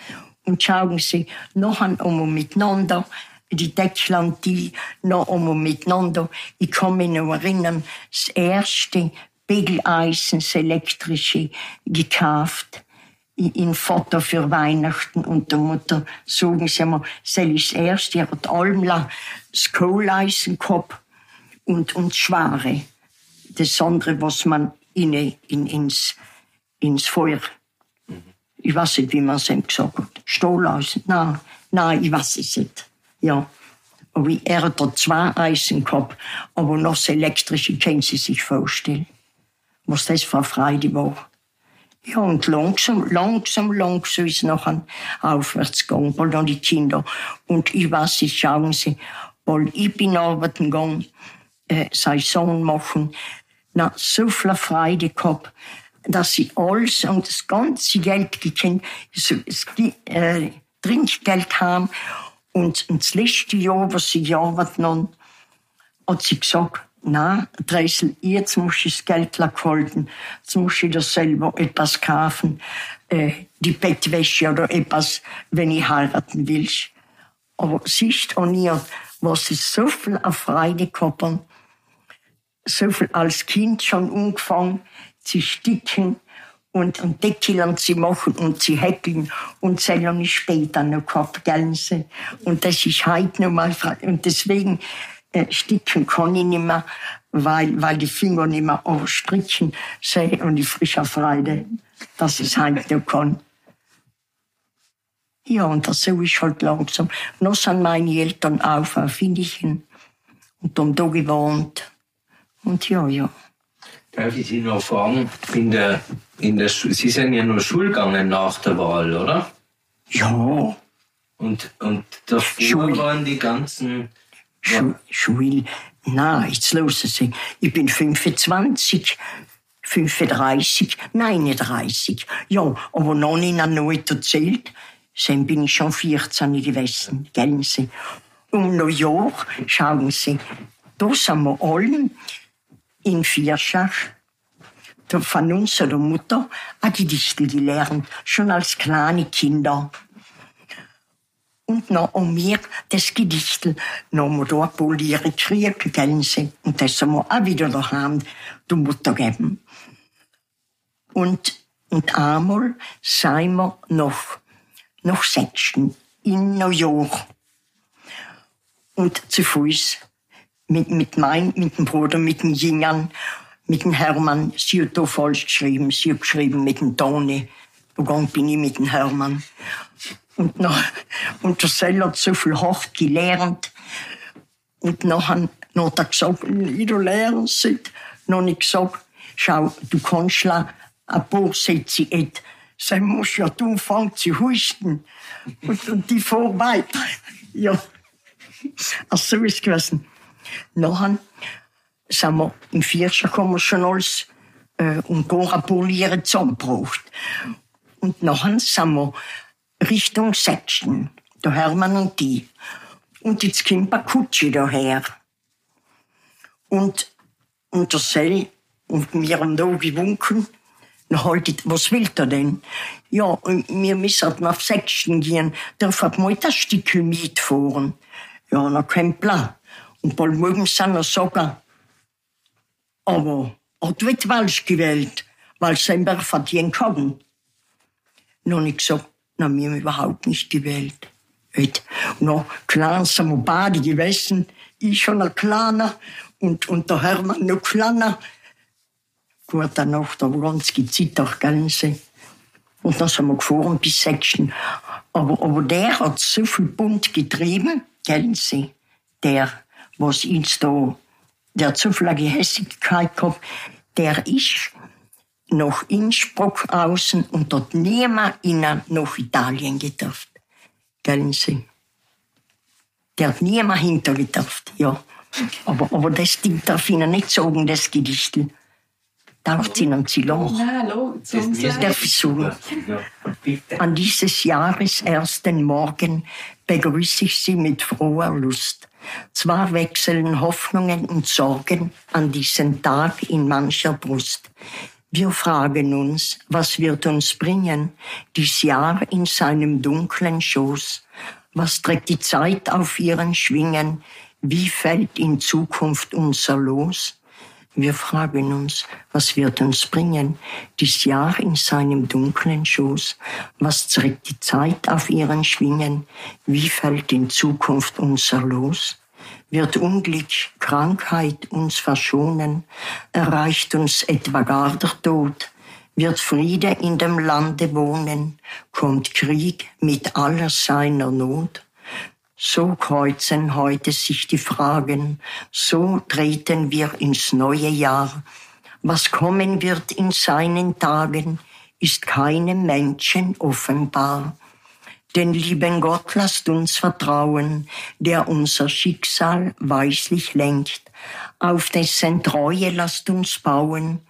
[SPEAKER 2] Und schauen Sie, nachher wir miteinander, die Deckler und die, noch wir miteinander, ich kann mich noch erinnern, das erste Begeleisen, das elektrische, gekauft in Vater für Weihnachten und der Mutter sagen sie mir, das ist das erste, er hat Almla das Kohleisen gehabt und, und Schware. Das andere, was man in, in, ins, ins Feuer, ich weiß nicht, wie man es gesagt hat, Stahleisen, nein, nein, ich weiß es nicht, ja. Aber er hat da zwei Eisen gehabt, aber noch das elektrische können Sie sich vorstellen, was das für eine Freude war. Ja, und langsam, langsam, langsam ist nachher aufwärts gegangen, weil dann die Kinder. Und ich weiß, sie schauen sie, weil ich bin arbeiten gegangen, äh, sein Sohn machen, na, so viel Freude gehabt, dass sie alles und das ganze Geld gekriegt, so, das, äh, Trinkgeld haben. Und, und das letzte Jahr, was sie gearbeitet haben, hat sie gesagt, na, Dreisel, jetzt muss ich das Geld halten, jetzt muss ich das selber etwas kaufen, äh, die Bettwäsche oder etwas, wenn ich heiraten will. Aber siehst du ihr, was sie so viel auf Freude haben, so viel als Kind schon angefangen zu sticken und, und Deckeln zu machen und zu häkeln und so lange später noch gehabt, gell? Und das ist heute noch mal, und deswegen, äh, sticken kann ich nicht mehr, weil, weil die Finger nicht mehr aufstrichen sehen und die frische Freude, dass ich es halt noch kann. Ja, und das so ist halt langsam. Noch sind meine Eltern auf auf Findichen und haben da gewohnt. Und ja, ja.
[SPEAKER 6] Darf ich Sie noch fragen, in der, in der, Sie sind ja nur Schulgegangen nach der Wahl, oder?
[SPEAKER 2] Ja.
[SPEAKER 6] Und, und davor
[SPEAKER 2] Schul.
[SPEAKER 6] waren die ganzen
[SPEAKER 2] Schu Schule. Na, jetzt los Sie. Ich bin 25, 35, 39. Ja, aber noch nicht an nicht erzählt. Dann bin ich schon 14 gewesen, gell Sie. Um New York, schauen Sie, da sind wir alle in Vierschach da von unserer Mutter ein Gedichtel gelernt, schon als kleine Kinder. Und noch um mir das Gedichtel noch mal da polieren, geschrieben, sie. Und das wir auch wieder daheim der Mutter geben. Und, und einmal seien wir noch, noch Sechsten in New York. Und zu Fuß mit, mit mein, mit dem Bruder, mit dem Jingern mit dem Hermann. Sie hat da falsch geschrieben. Sie hat geschrieben mit dem Toni. Gegangen bin ich mit dem Hermann. Und, noch, und der Seller hat so viel hart gelernt. Und nachher hat er gesagt, wie du lernst, noch nicht gesagt, schau, du kannst ein paar Sätze et. Dann musst ja du anfangen zu husten. Und, und die fahren weiter. Ja. Also so ist es gewesen. Nachher sind wir im Vierscher wir schon alles äh, und Gora polieren zusammengebracht. Und nachher sind wir Richtung Sechsten, der Hermann und die. Und jetzt kommt eine Kutsche daher. Und, und der Sell und wir haben da gewunken. Na, halt, was will er denn? Ja, wir müssen nach Sechsten gehen. Darf er mal das Stück mitfahren? Ja, na, kein Plan. Und bald morgen sind wir sagen, aber hat wird falsch gewählt, weil sie einfach verdienen kann. Noch nicht gesagt, na, wir haben überhaupt nicht gewählt. Und noch klein sind wir beide gewesen. Ich schon ein kleiner und, und der Hermann noch kleiner. Gut, danach, da war ganz gezittert, gell. Und dann sind wir gefahren bis Sechsten. Aber, aber der hat so viel Bund getrieben, gell. Der, was uns da der zu viel Gehässigkeit gehabt, der ist nach Innsbruck außen und dort niemand innen nach Italien gedurft. Gellen Sie? Der hat niemand hintergedurft, ja. Aber, aber das Ding darf Ihnen nicht sagen, das Gedichtel. Darf Ihnen Das darf ich sagen. An dieses Jahres ersten Morgen begrüße ich Sie mit froher Lust. Zwar wechseln Hoffnungen und Sorgen an diesen Tag in mancher Brust. Wir fragen uns, was wird uns bringen, dies Jahr in seinem dunklen Schoß? Was trägt die Zeit auf ihren Schwingen? Wie fällt in Zukunft unser Los? Wir fragen uns, was wird uns bringen, dies Jahr in seinem dunklen Schoß? Was trägt die Zeit auf ihren Schwingen? Wie fällt in Zukunft unser Los? Wird Unglück, Krankheit uns verschonen? Erreicht uns etwa gar der Tod? Wird Friede in dem Lande wohnen? Kommt Krieg mit aller seiner Not? So kreuzen heute sich die Fragen, so treten wir ins neue Jahr. Was kommen wird in seinen Tagen, ist keinem Menschen offenbar. Den lieben Gott lasst uns vertrauen, der unser Schicksal weislich lenkt. Auf dessen Treue lasst uns bauen,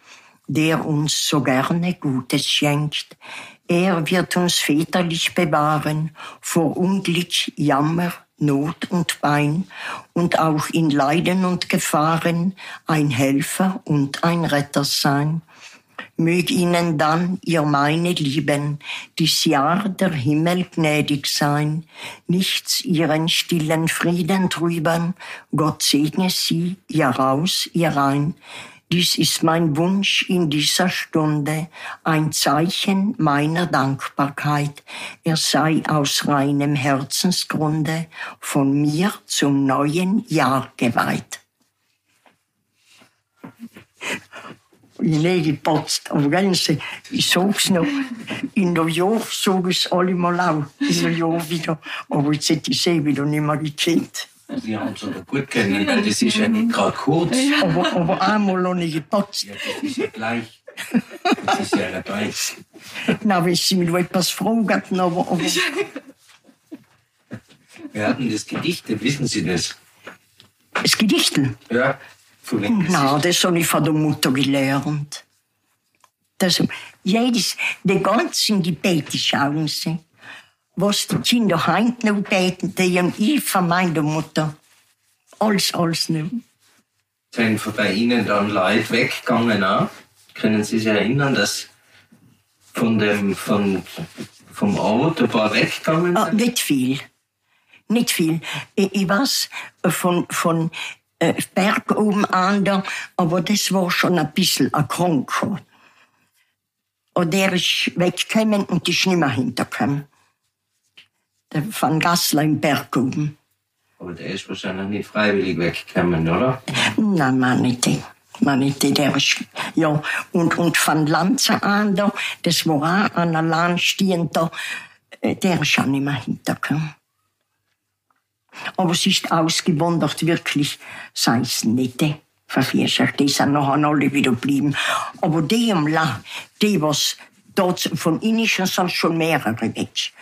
[SPEAKER 2] der uns so gerne Gutes schenkt. Er wird uns väterlich bewahren vor Unglück, Jammer, Not und Pein und auch in Leiden und Gefahren ein Helfer und ein Retter sein. Mög ihnen dann, ihr meine Lieben, dies Jahr der Himmel gnädig sein, nichts ihren stillen Frieden trüben, Gott segne sie, ihr raus, ihr rein. Dies ist mein Wunsch in dieser Stunde, ein Zeichen meiner Dankbarkeit. Er sei aus reinem Herzensgrunde von mir zum neuen Jahr geweiht. Hineingepatst. Aber ganze, ich sag's noch, in New York sagen es alle mal auch, in New York wieder. Aber jetzt hätte ich sie wieder nicht mehr gekannt.
[SPEAKER 6] Sie haben es aber gut kennen, weil das ist ja nicht gerade kurz.
[SPEAKER 2] Aber, aber einmal noch nicht gepatzt.
[SPEAKER 6] Ja, das ist ja gleich. Das ist ja gleich.
[SPEAKER 2] Na, wenn sie mich noch etwas fragen, aber, aber
[SPEAKER 6] Wir hatten das Gedicht, wissen Sie das?
[SPEAKER 2] das Gedichtel.
[SPEAKER 6] Ja.
[SPEAKER 2] Na, das habe ich von der Mutter gelernt. Das, jedes, die ganzen Gebete schauen sie. Was die Kinder heute noch beten, die haben ich von meiner Mutter. Alles, alles noch.
[SPEAKER 6] sind bei Ihnen dann Leute weggegangen auch? Können Sie sich erinnern, dass von dem, von, vom Ort ein paar weggegangen
[SPEAKER 2] Ah,
[SPEAKER 6] sind?
[SPEAKER 2] nicht viel. Nicht viel. Ich, ich weiß von, von äh, Berg oben an aber das war schon ein bisschen ein Kranker. Und der ist weggekommen und ist nicht mehr hintergekommen. Der Van Gassler im Berg oben.
[SPEAKER 6] Aber der ist wahrscheinlich nicht freiwillig weggekommen, oder?
[SPEAKER 2] Nein, man nicht. Man nicht, der ist, ja. Und, und Van Lanza an da, das war auch an der Lahn stehend da, äh, der ist auch nicht mehr hintergekommen. Aber es ist ausgewandert, wirklich, sei es nicht. äh, Verfehrscher, die sind nachher alle wieder geblieben. Aber die am La, die was dort von ihnen sind schon mehrere weg.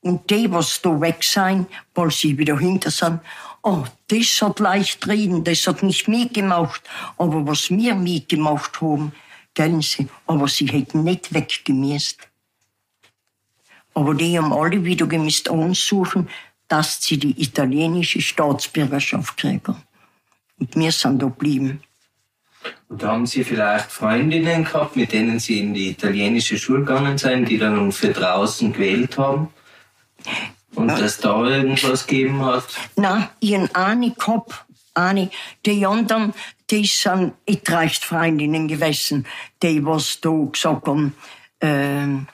[SPEAKER 2] Und die, was da weg sein, weil sie wieder hinter sind, oh, das hat leicht reden, das hat nicht mitgemacht. Aber was wir mitgemacht haben, kennen sie, aber sie hätten nicht weggemäßt. Aber die haben alle wieder gemisst ansuchen, dass sie die italienische Staatsbürgerschaft kriegen. Und wir sind da geblieben.
[SPEAKER 6] Und haben Sie vielleicht Freundinnen gehabt, mit denen Sie in die italienische Schule gegangen sind, die dann für draußen gewählt haben? Und dass da irgendwas gegeben hat?
[SPEAKER 2] Na, ihren eine gehabt, eine. Die anderen, die sind etreicht Freundinnen gewesen, die was da gesagt haben, ähm,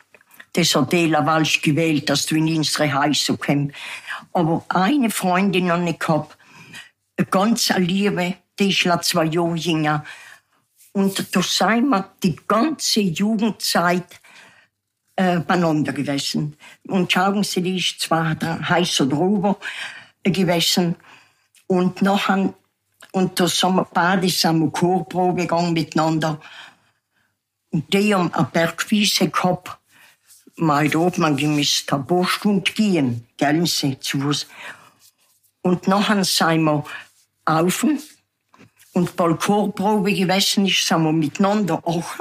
[SPEAKER 2] das hat Ela Walsch gewählt, dass du in unsere Häuser kommst. Aber eine Freundin noch nicht gehabt, eine ganz liebe, die ist la zwei Jahre jünger. Und da sind wir die ganze Jugendzeit äh, beieinander gewesen. Und schauen Sie, die ist zwar da heißer drüber gewesen. Und nachher, und da sind wir beide sind wir Chorprobe gegangen miteinander. Und die haben eine Bergwiese gehabt. Mal dort, man gemisst eine paar Stunden gehen, gell, zu Fuß. Und nachher sind wir auf und Chorprobe gewesen ist, sind wir miteinander auch.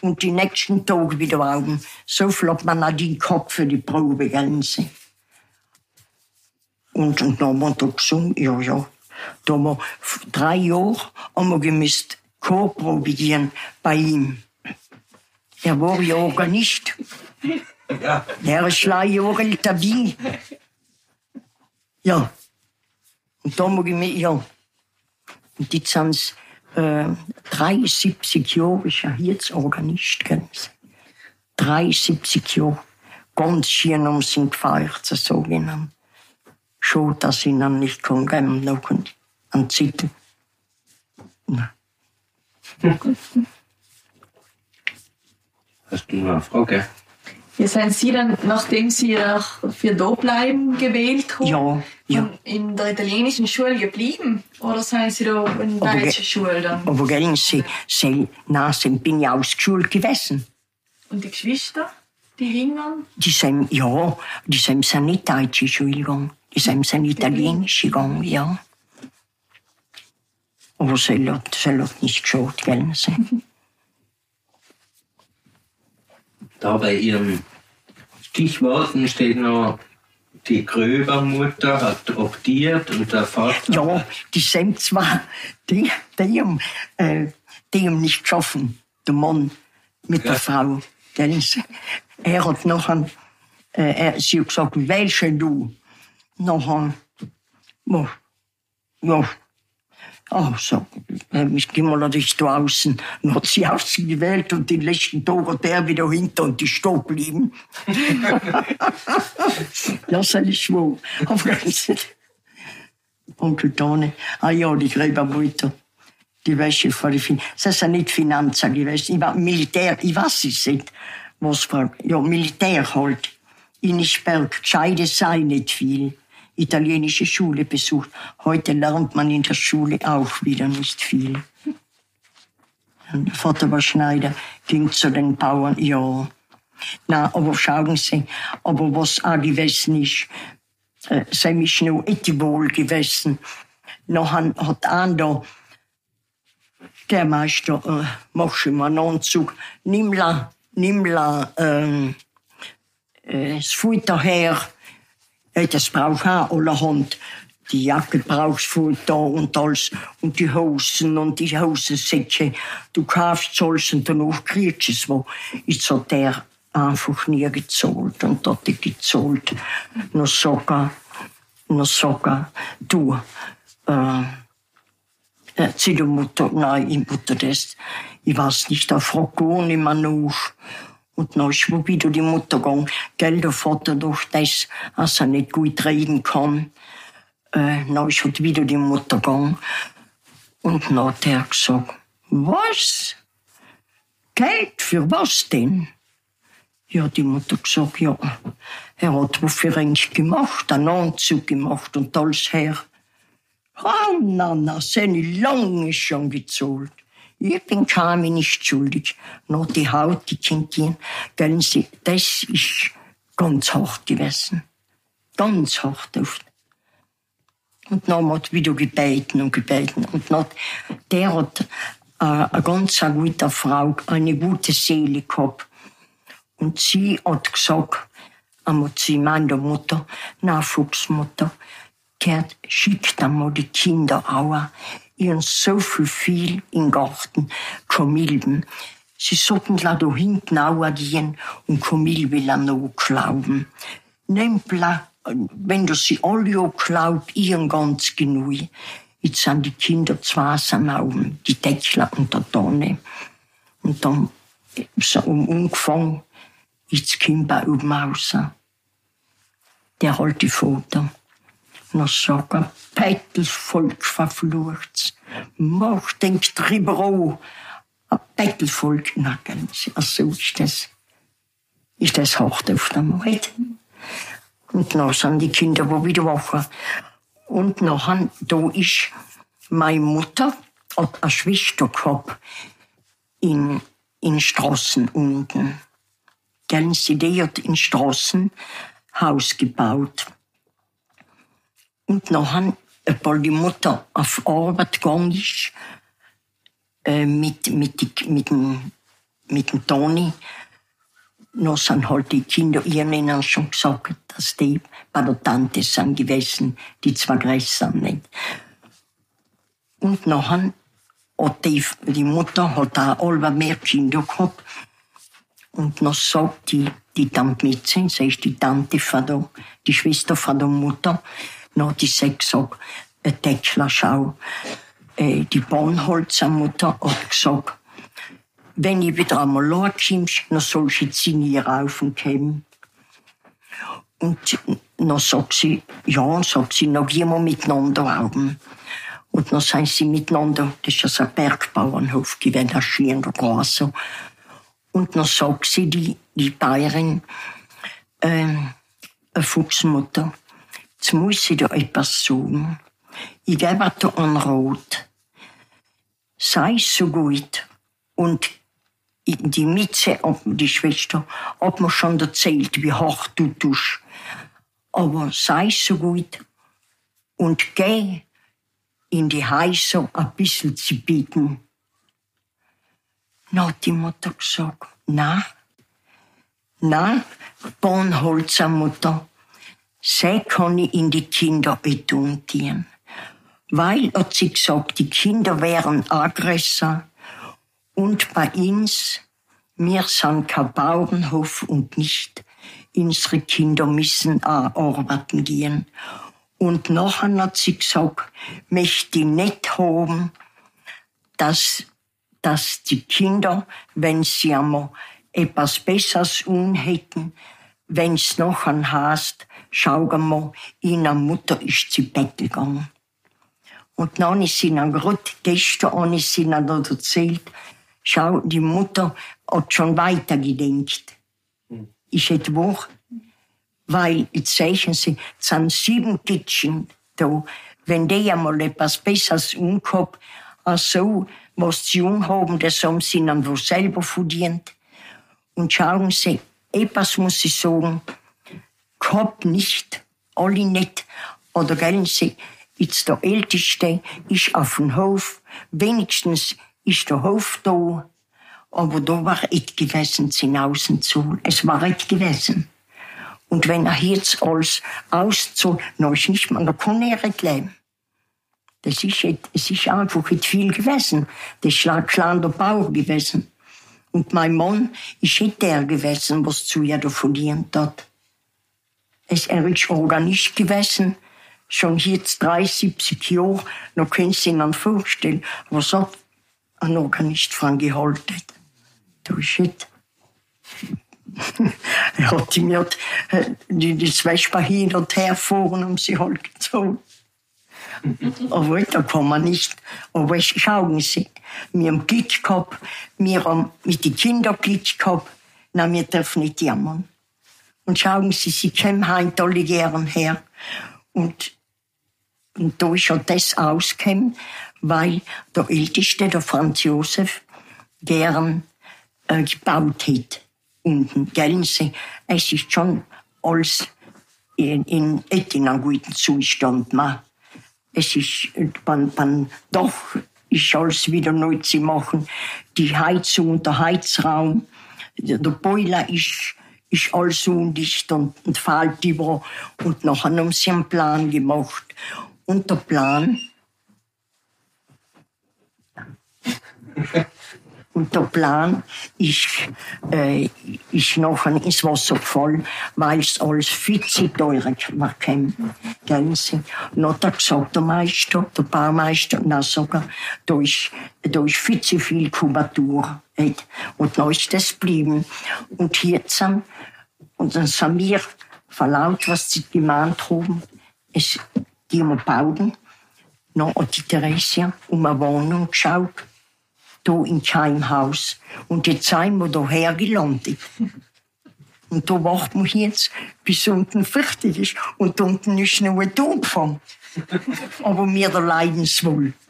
[SPEAKER 2] Und die nächsten Tage wieder oben. So viel hat man auch den gehabt für die Probe, gell. Und, und dann haben wir da gesungen, ja, ja. Da haben wir drei Jahre haben wir Chorprobe gehen bei ihm. Er war ja Organist.
[SPEAKER 6] Ja.
[SPEAKER 2] Er ist drei Jahre älter dabei. Ja. Und da haben wir gemisst, ja. Und jetzt sind es äh, 73 Jahre, ist er jetzt Organist, Sie. 73 Jahre. Ganz schön um sind gefeiert, so sagen. Schon, dass ich dann nicht kann gehen, noch an- an Zitten. Nein.
[SPEAKER 6] Hast du noch eine Frage?
[SPEAKER 7] Ja, sind Sie dann, nachdem Sie auch für da bleiben gewählt haben,
[SPEAKER 2] Ja, ja.
[SPEAKER 7] in der italienischen Schule geblieben? Oder sind Sie da in der deutschen Schule dann?
[SPEAKER 2] Aber gell, sie, sie, na, sie bin ich ausgeschult gewesen.
[SPEAKER 7] Und die Geschwister, die hingen?
[SPEAKER 2] Die sind, ja, die sind, sind nicht deutsche Schule gegangen. Die sind, sind italienische gegangen, ja. Aber sie hat, sie hat nicht geschaut, gell, sie. *laughs*
[SPEAKER 6] Da bei Ihren Stichworten steht noch, die Gröbermutter hat optiert und der Vater.
[SPEAKER 2] Ja, die sind zwar, die, die, haben, äh, die haben nicht geschaffen, der Mann mit
[SPEAKER 6] Ja.
[SPEAKER 2] der Frau. Gell? Er hat nachher, äh, er, sie hat gesagt, welche du? Nachher, ja, ja, Ah, so, äh, ich geh mal nicht da außen. Dann hat sie ausgewählt und den letzten Tag hat er wieder hinter und die stehen geblieben. *laughs* ja, soll ich schwör. Aber ganz. Onkel Tone. Ah ja, die Gräbermutter. Die Wäsche von die fin Das sind nicht Finanzen gewesen. Ich war Militär, ich weiß es nicht. Was war, ja, Militär halt. In Isberg, Gescheide sei nicht viel. Italienische Schule besucht. Heute lernt man in der Schule auch wieder nicht viel. Der Vater war Schneider, ging zu den Bauern, ja. Na, aber schauen Sie, aber was auch gewesen ist, äh, ist noch nicht wohl gewesen. Noch hat ein da, der Meister, äh, mach schon mal einen Anzug, nimm la, nimm la, ähm, äh, das Futter her, das braucht auch allerhand. die Jacke brauchst du da und alles und die Hosen und die Hosensäcke. Du kaufst alles und danach kriegst du es wo. Jetzt hat der einfach nie gezahlt und dort gezahlt. Noch sogar, noch sogar, du, äh, äh, zu der Mutter, nein, ich Mutter das, ich weiß nicht, da fragt nicht mehr nach. Und dann ist wo wieder die Mutter gegangen, gell, der Vater durch das, dass er nicht gut reden kann. Äh, dann ist halt wieder die Mutter gegangen. Und dann hat er gesagt, was? Geld, für was denn? Ja, die Mutter gesagt, ja, er hat was für ihn gemacht, einen Anzug gemacht und alles her. Oh, na, na, seine lange schon gezahlt. Ich bin keinem nicht schuldig. Nur die Haut, die Kindchen, gell, sie, das ist ganz hart gewesen. Ganz hart oft. Und dann hat wieder gebeten und gebeten. Und dann, der hat äh, eine ganz gute Frau, eine gute Seele gehabt. Und sie hat gesagt, einmal zu meiner Mutter, Nachwuchsmutter, Gerd, schickt einmal die Kinder auch. Ihren so viel viel im Garten, Kamilben. Sie sollten da hinten auch gehen und Kamil will an noch glauben. Nempla, wenn du sie alle glaubt, ihren ganz genug. Jetzt sind die Kinder zwei sind oben, die Deckler und der Tonne. Und dann so um angefangen, jetzt kommt er oben raus. Der holt die Foto. Noch sagen, Peitels Volk verflucht. Mach denkt drüber auch. Ein Peitelvolk, na, also ist das, ist das hart auf der Welt. Und dann sind die Kinder wo wieder wach. Und nachher, da ist meine Mutter, hat eine Schwester gehabt, in, in Straßen unten. Gell, sie die hat in Straßen Haus gebaut. Und nachher, weil die Mutter auf Arbeit gegangen ist, äh, mit, mit, mit, dem, mit dem Toni, noch sind halt die Kinder ihren schon gesagt, dass die bei der Tante sind gewesen, die zwar gleich sind nicht. Und nachher hat die, die Mutter hat auch alle mehr Kinder gehabt. Und dann sagt die, die Tante Mädchen, sie ist die Tante von der, die Schwester von der Mutter, hat die sie gesagt, äh, Deckler, schau, äh, die Bornholzer Mutter hat gesagt, wenn ich wieder einmal ankommst, dann sollst du zu mir raufkommen. Und dann sagt sie, ja, sagt sie, dann gehen wir miteinander oben. Und dann sind sie miteinander, das ist ein Bergbauernhof gewesen, ein schöner Straße. Und dann sagt sie, die, die Bayerin, ähm, eine Fuchsmutter, jetzt muss ich dir etwas sagen. Ich gebe dir einen Rat. Sei so gut und die Mitze, die Schwester, hat mir schon erzählt, wie hart du tust. Aber sei so gut und geh in die Häuser ein bisschen zu bieten. Na, die Mutter gesagt, na, na, Bornholzer Mutter, sie kann ich in die Kinder tun. Weil, hat sie gesagt, die Kinder wären Aggressor und bei uns, wir sind kein Bauernhof und nicht. Unsere Kinder müssen auch arbeiten gehen. Und nachher hat sie gesagt, möchte ich nicht haben, dass, dass die Kinder, wenn sie einmal etwas Besseres unhätten, wenn es nachher heißt, schau mal, ihre Mutter ist zu Bett gegangen. Und dann ist sie dann gerade gestern ist sie dann erzählt, Schau, die Mutter hat schon weiter gedenkt. Hm. Ich hätte wahr, weil, jetzt sagen sie, es sind sieben Kitchen da. Wenn die einmal etwas Besseres umgehabt, als so, was sie jung haben, das haben sie dann wohl selber verdient. Und schauen Sie, etwas muss ich sagen, gehabt nicht, alle nicht, oder gellen Sie, jetzt der Älteste ist auf dem Hof, wenigstens ist der Hof da, aber da war ich gewesen, außen zu. Es war ich gewesen. Und wenn er jetzt alles auszog, dann ist nicht mehr, dann kann er nicht leben. Das ist, es ist einfach nicht viel gewesen. Das ist ein kleiner Bauer gewesen. Und mein Mann ist nicht der gewesen, was zu ihr verdient hat. Es, ist Organist gewesen, schon jetzt 73 Jahre, noch können Sie sich vorstellen, was hat ein Organist von gehalten. Das ist nicht. *laughs* er hat mir äh, die, die Vespa hin und her fahren und sie halt gezogen. Aber da kann man nicht. Aber schauen Sie, wir haben Glitsch gehabt, wir haben mit den Kindern Glitsch gehabt, na, wir dürfen nicht jammern. Und schauen Sie, sie kommen heute alle gern her. Und, und da ist ja das ausgekommen, weil der Älteste, der Franz Josef, gern äh, gebaut hat. Unten, gell Sie, es ist schon alles in, in, in einem guten Zustand. Man. Es ist, man, man, doch ist alles wieder neu zu machen. Die Heizung, der Heizraum, der Boiler ist, ist alles undicht und, und fällt über. Und nachher haben sie einen Plan gemacht. Und der Plan, Und der Plan ist, äh, ist nachher ins Wasser gefallen, weil es alles viel zu teuer war. Sie? Und hat er der Meister, der Baumeister, na sogar, da ist, da ist viel zu viel Kubatur. Und dann ist das geblieben. Und jetzt haben, und dann sind wir verlaut, was sie gemeint haben, es, die haben bauen. Dann hat die Theresia um eine Wohnung geschaut da in Keimhaus. Und jetzt sind wir daher gelandet. Und da warten wir jetzt, bis unten fertig ist. Und unten ist noch ein Topfang. Aber mir der Leidenswohl. Ja.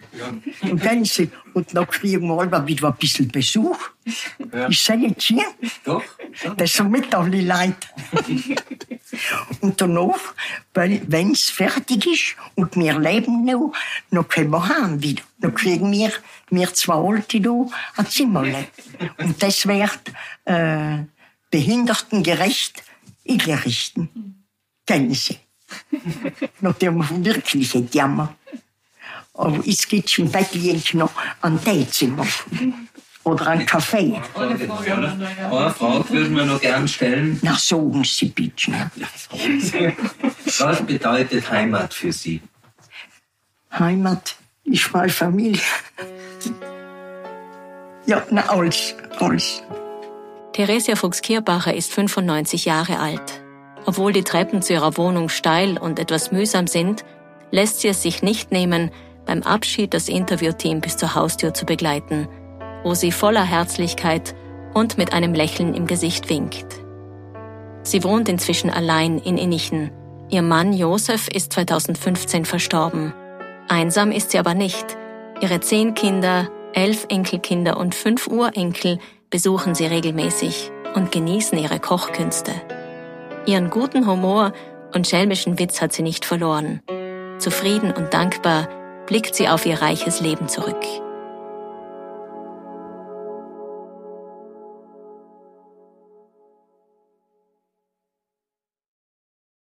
[SPEAKER 2] Und dann sie, und dann kriegen wir alle wieder ein bisschen Besuch. Ja. Ich sehe jetzt hier. Doch. Das sind mit alle Leute. und danach, wenn es fertig ist und wir leben noch, dann können wir heim wieder. Dann kriegen wir, wir zwei Alte da ein Zimmerle. Und das wird äh, behindertengerecht eingerichten. Kennen Sie. Nachdem wir wirklich nicht jammern. Aber jetzt gibt's im Bettchen noch ein Teezimmer. Oder ein Kaffee.
[SPEAKER 6] Eine Frage würden wir noch gern stellen.
[SPEAKER 2] Na, sagen Sie bitte.
[SPEAKER 6] Was bedeutet Heimat für Sie?
[SPEAKER 2] Heimat ist meine Familie. Ja, na, alles, alles.
[SPEAKER 5] Theresia Fuchs-Kierbacher ist 95 Jahre alt. Obwohl die Treppen zu ihrer Wohnung steil und etwas mühsam sind, lässt sie es sich nicht nehmen, beim Abschied das Interviewteam bis zur Haustür zu begleiten, wo sie voller Herzlichkeit und mit einem Lächeln im Gesicht winkt. Sie wohnt inzwischen allein in Innichen. Ihr Mann Josef ist 2015 verstorben. Einsam ist sie aber nicht. Ihre zehn Kinder, elf Enkelkinder und fünf Urenkel besuchen sie regelmäßig und genießen ihre Kochkünste. Ihren guten Humor und schelmischen Witz hat sie nicht verloren. Zufrieden und dankbar blickt sie auf ihr reiches Leben zurück.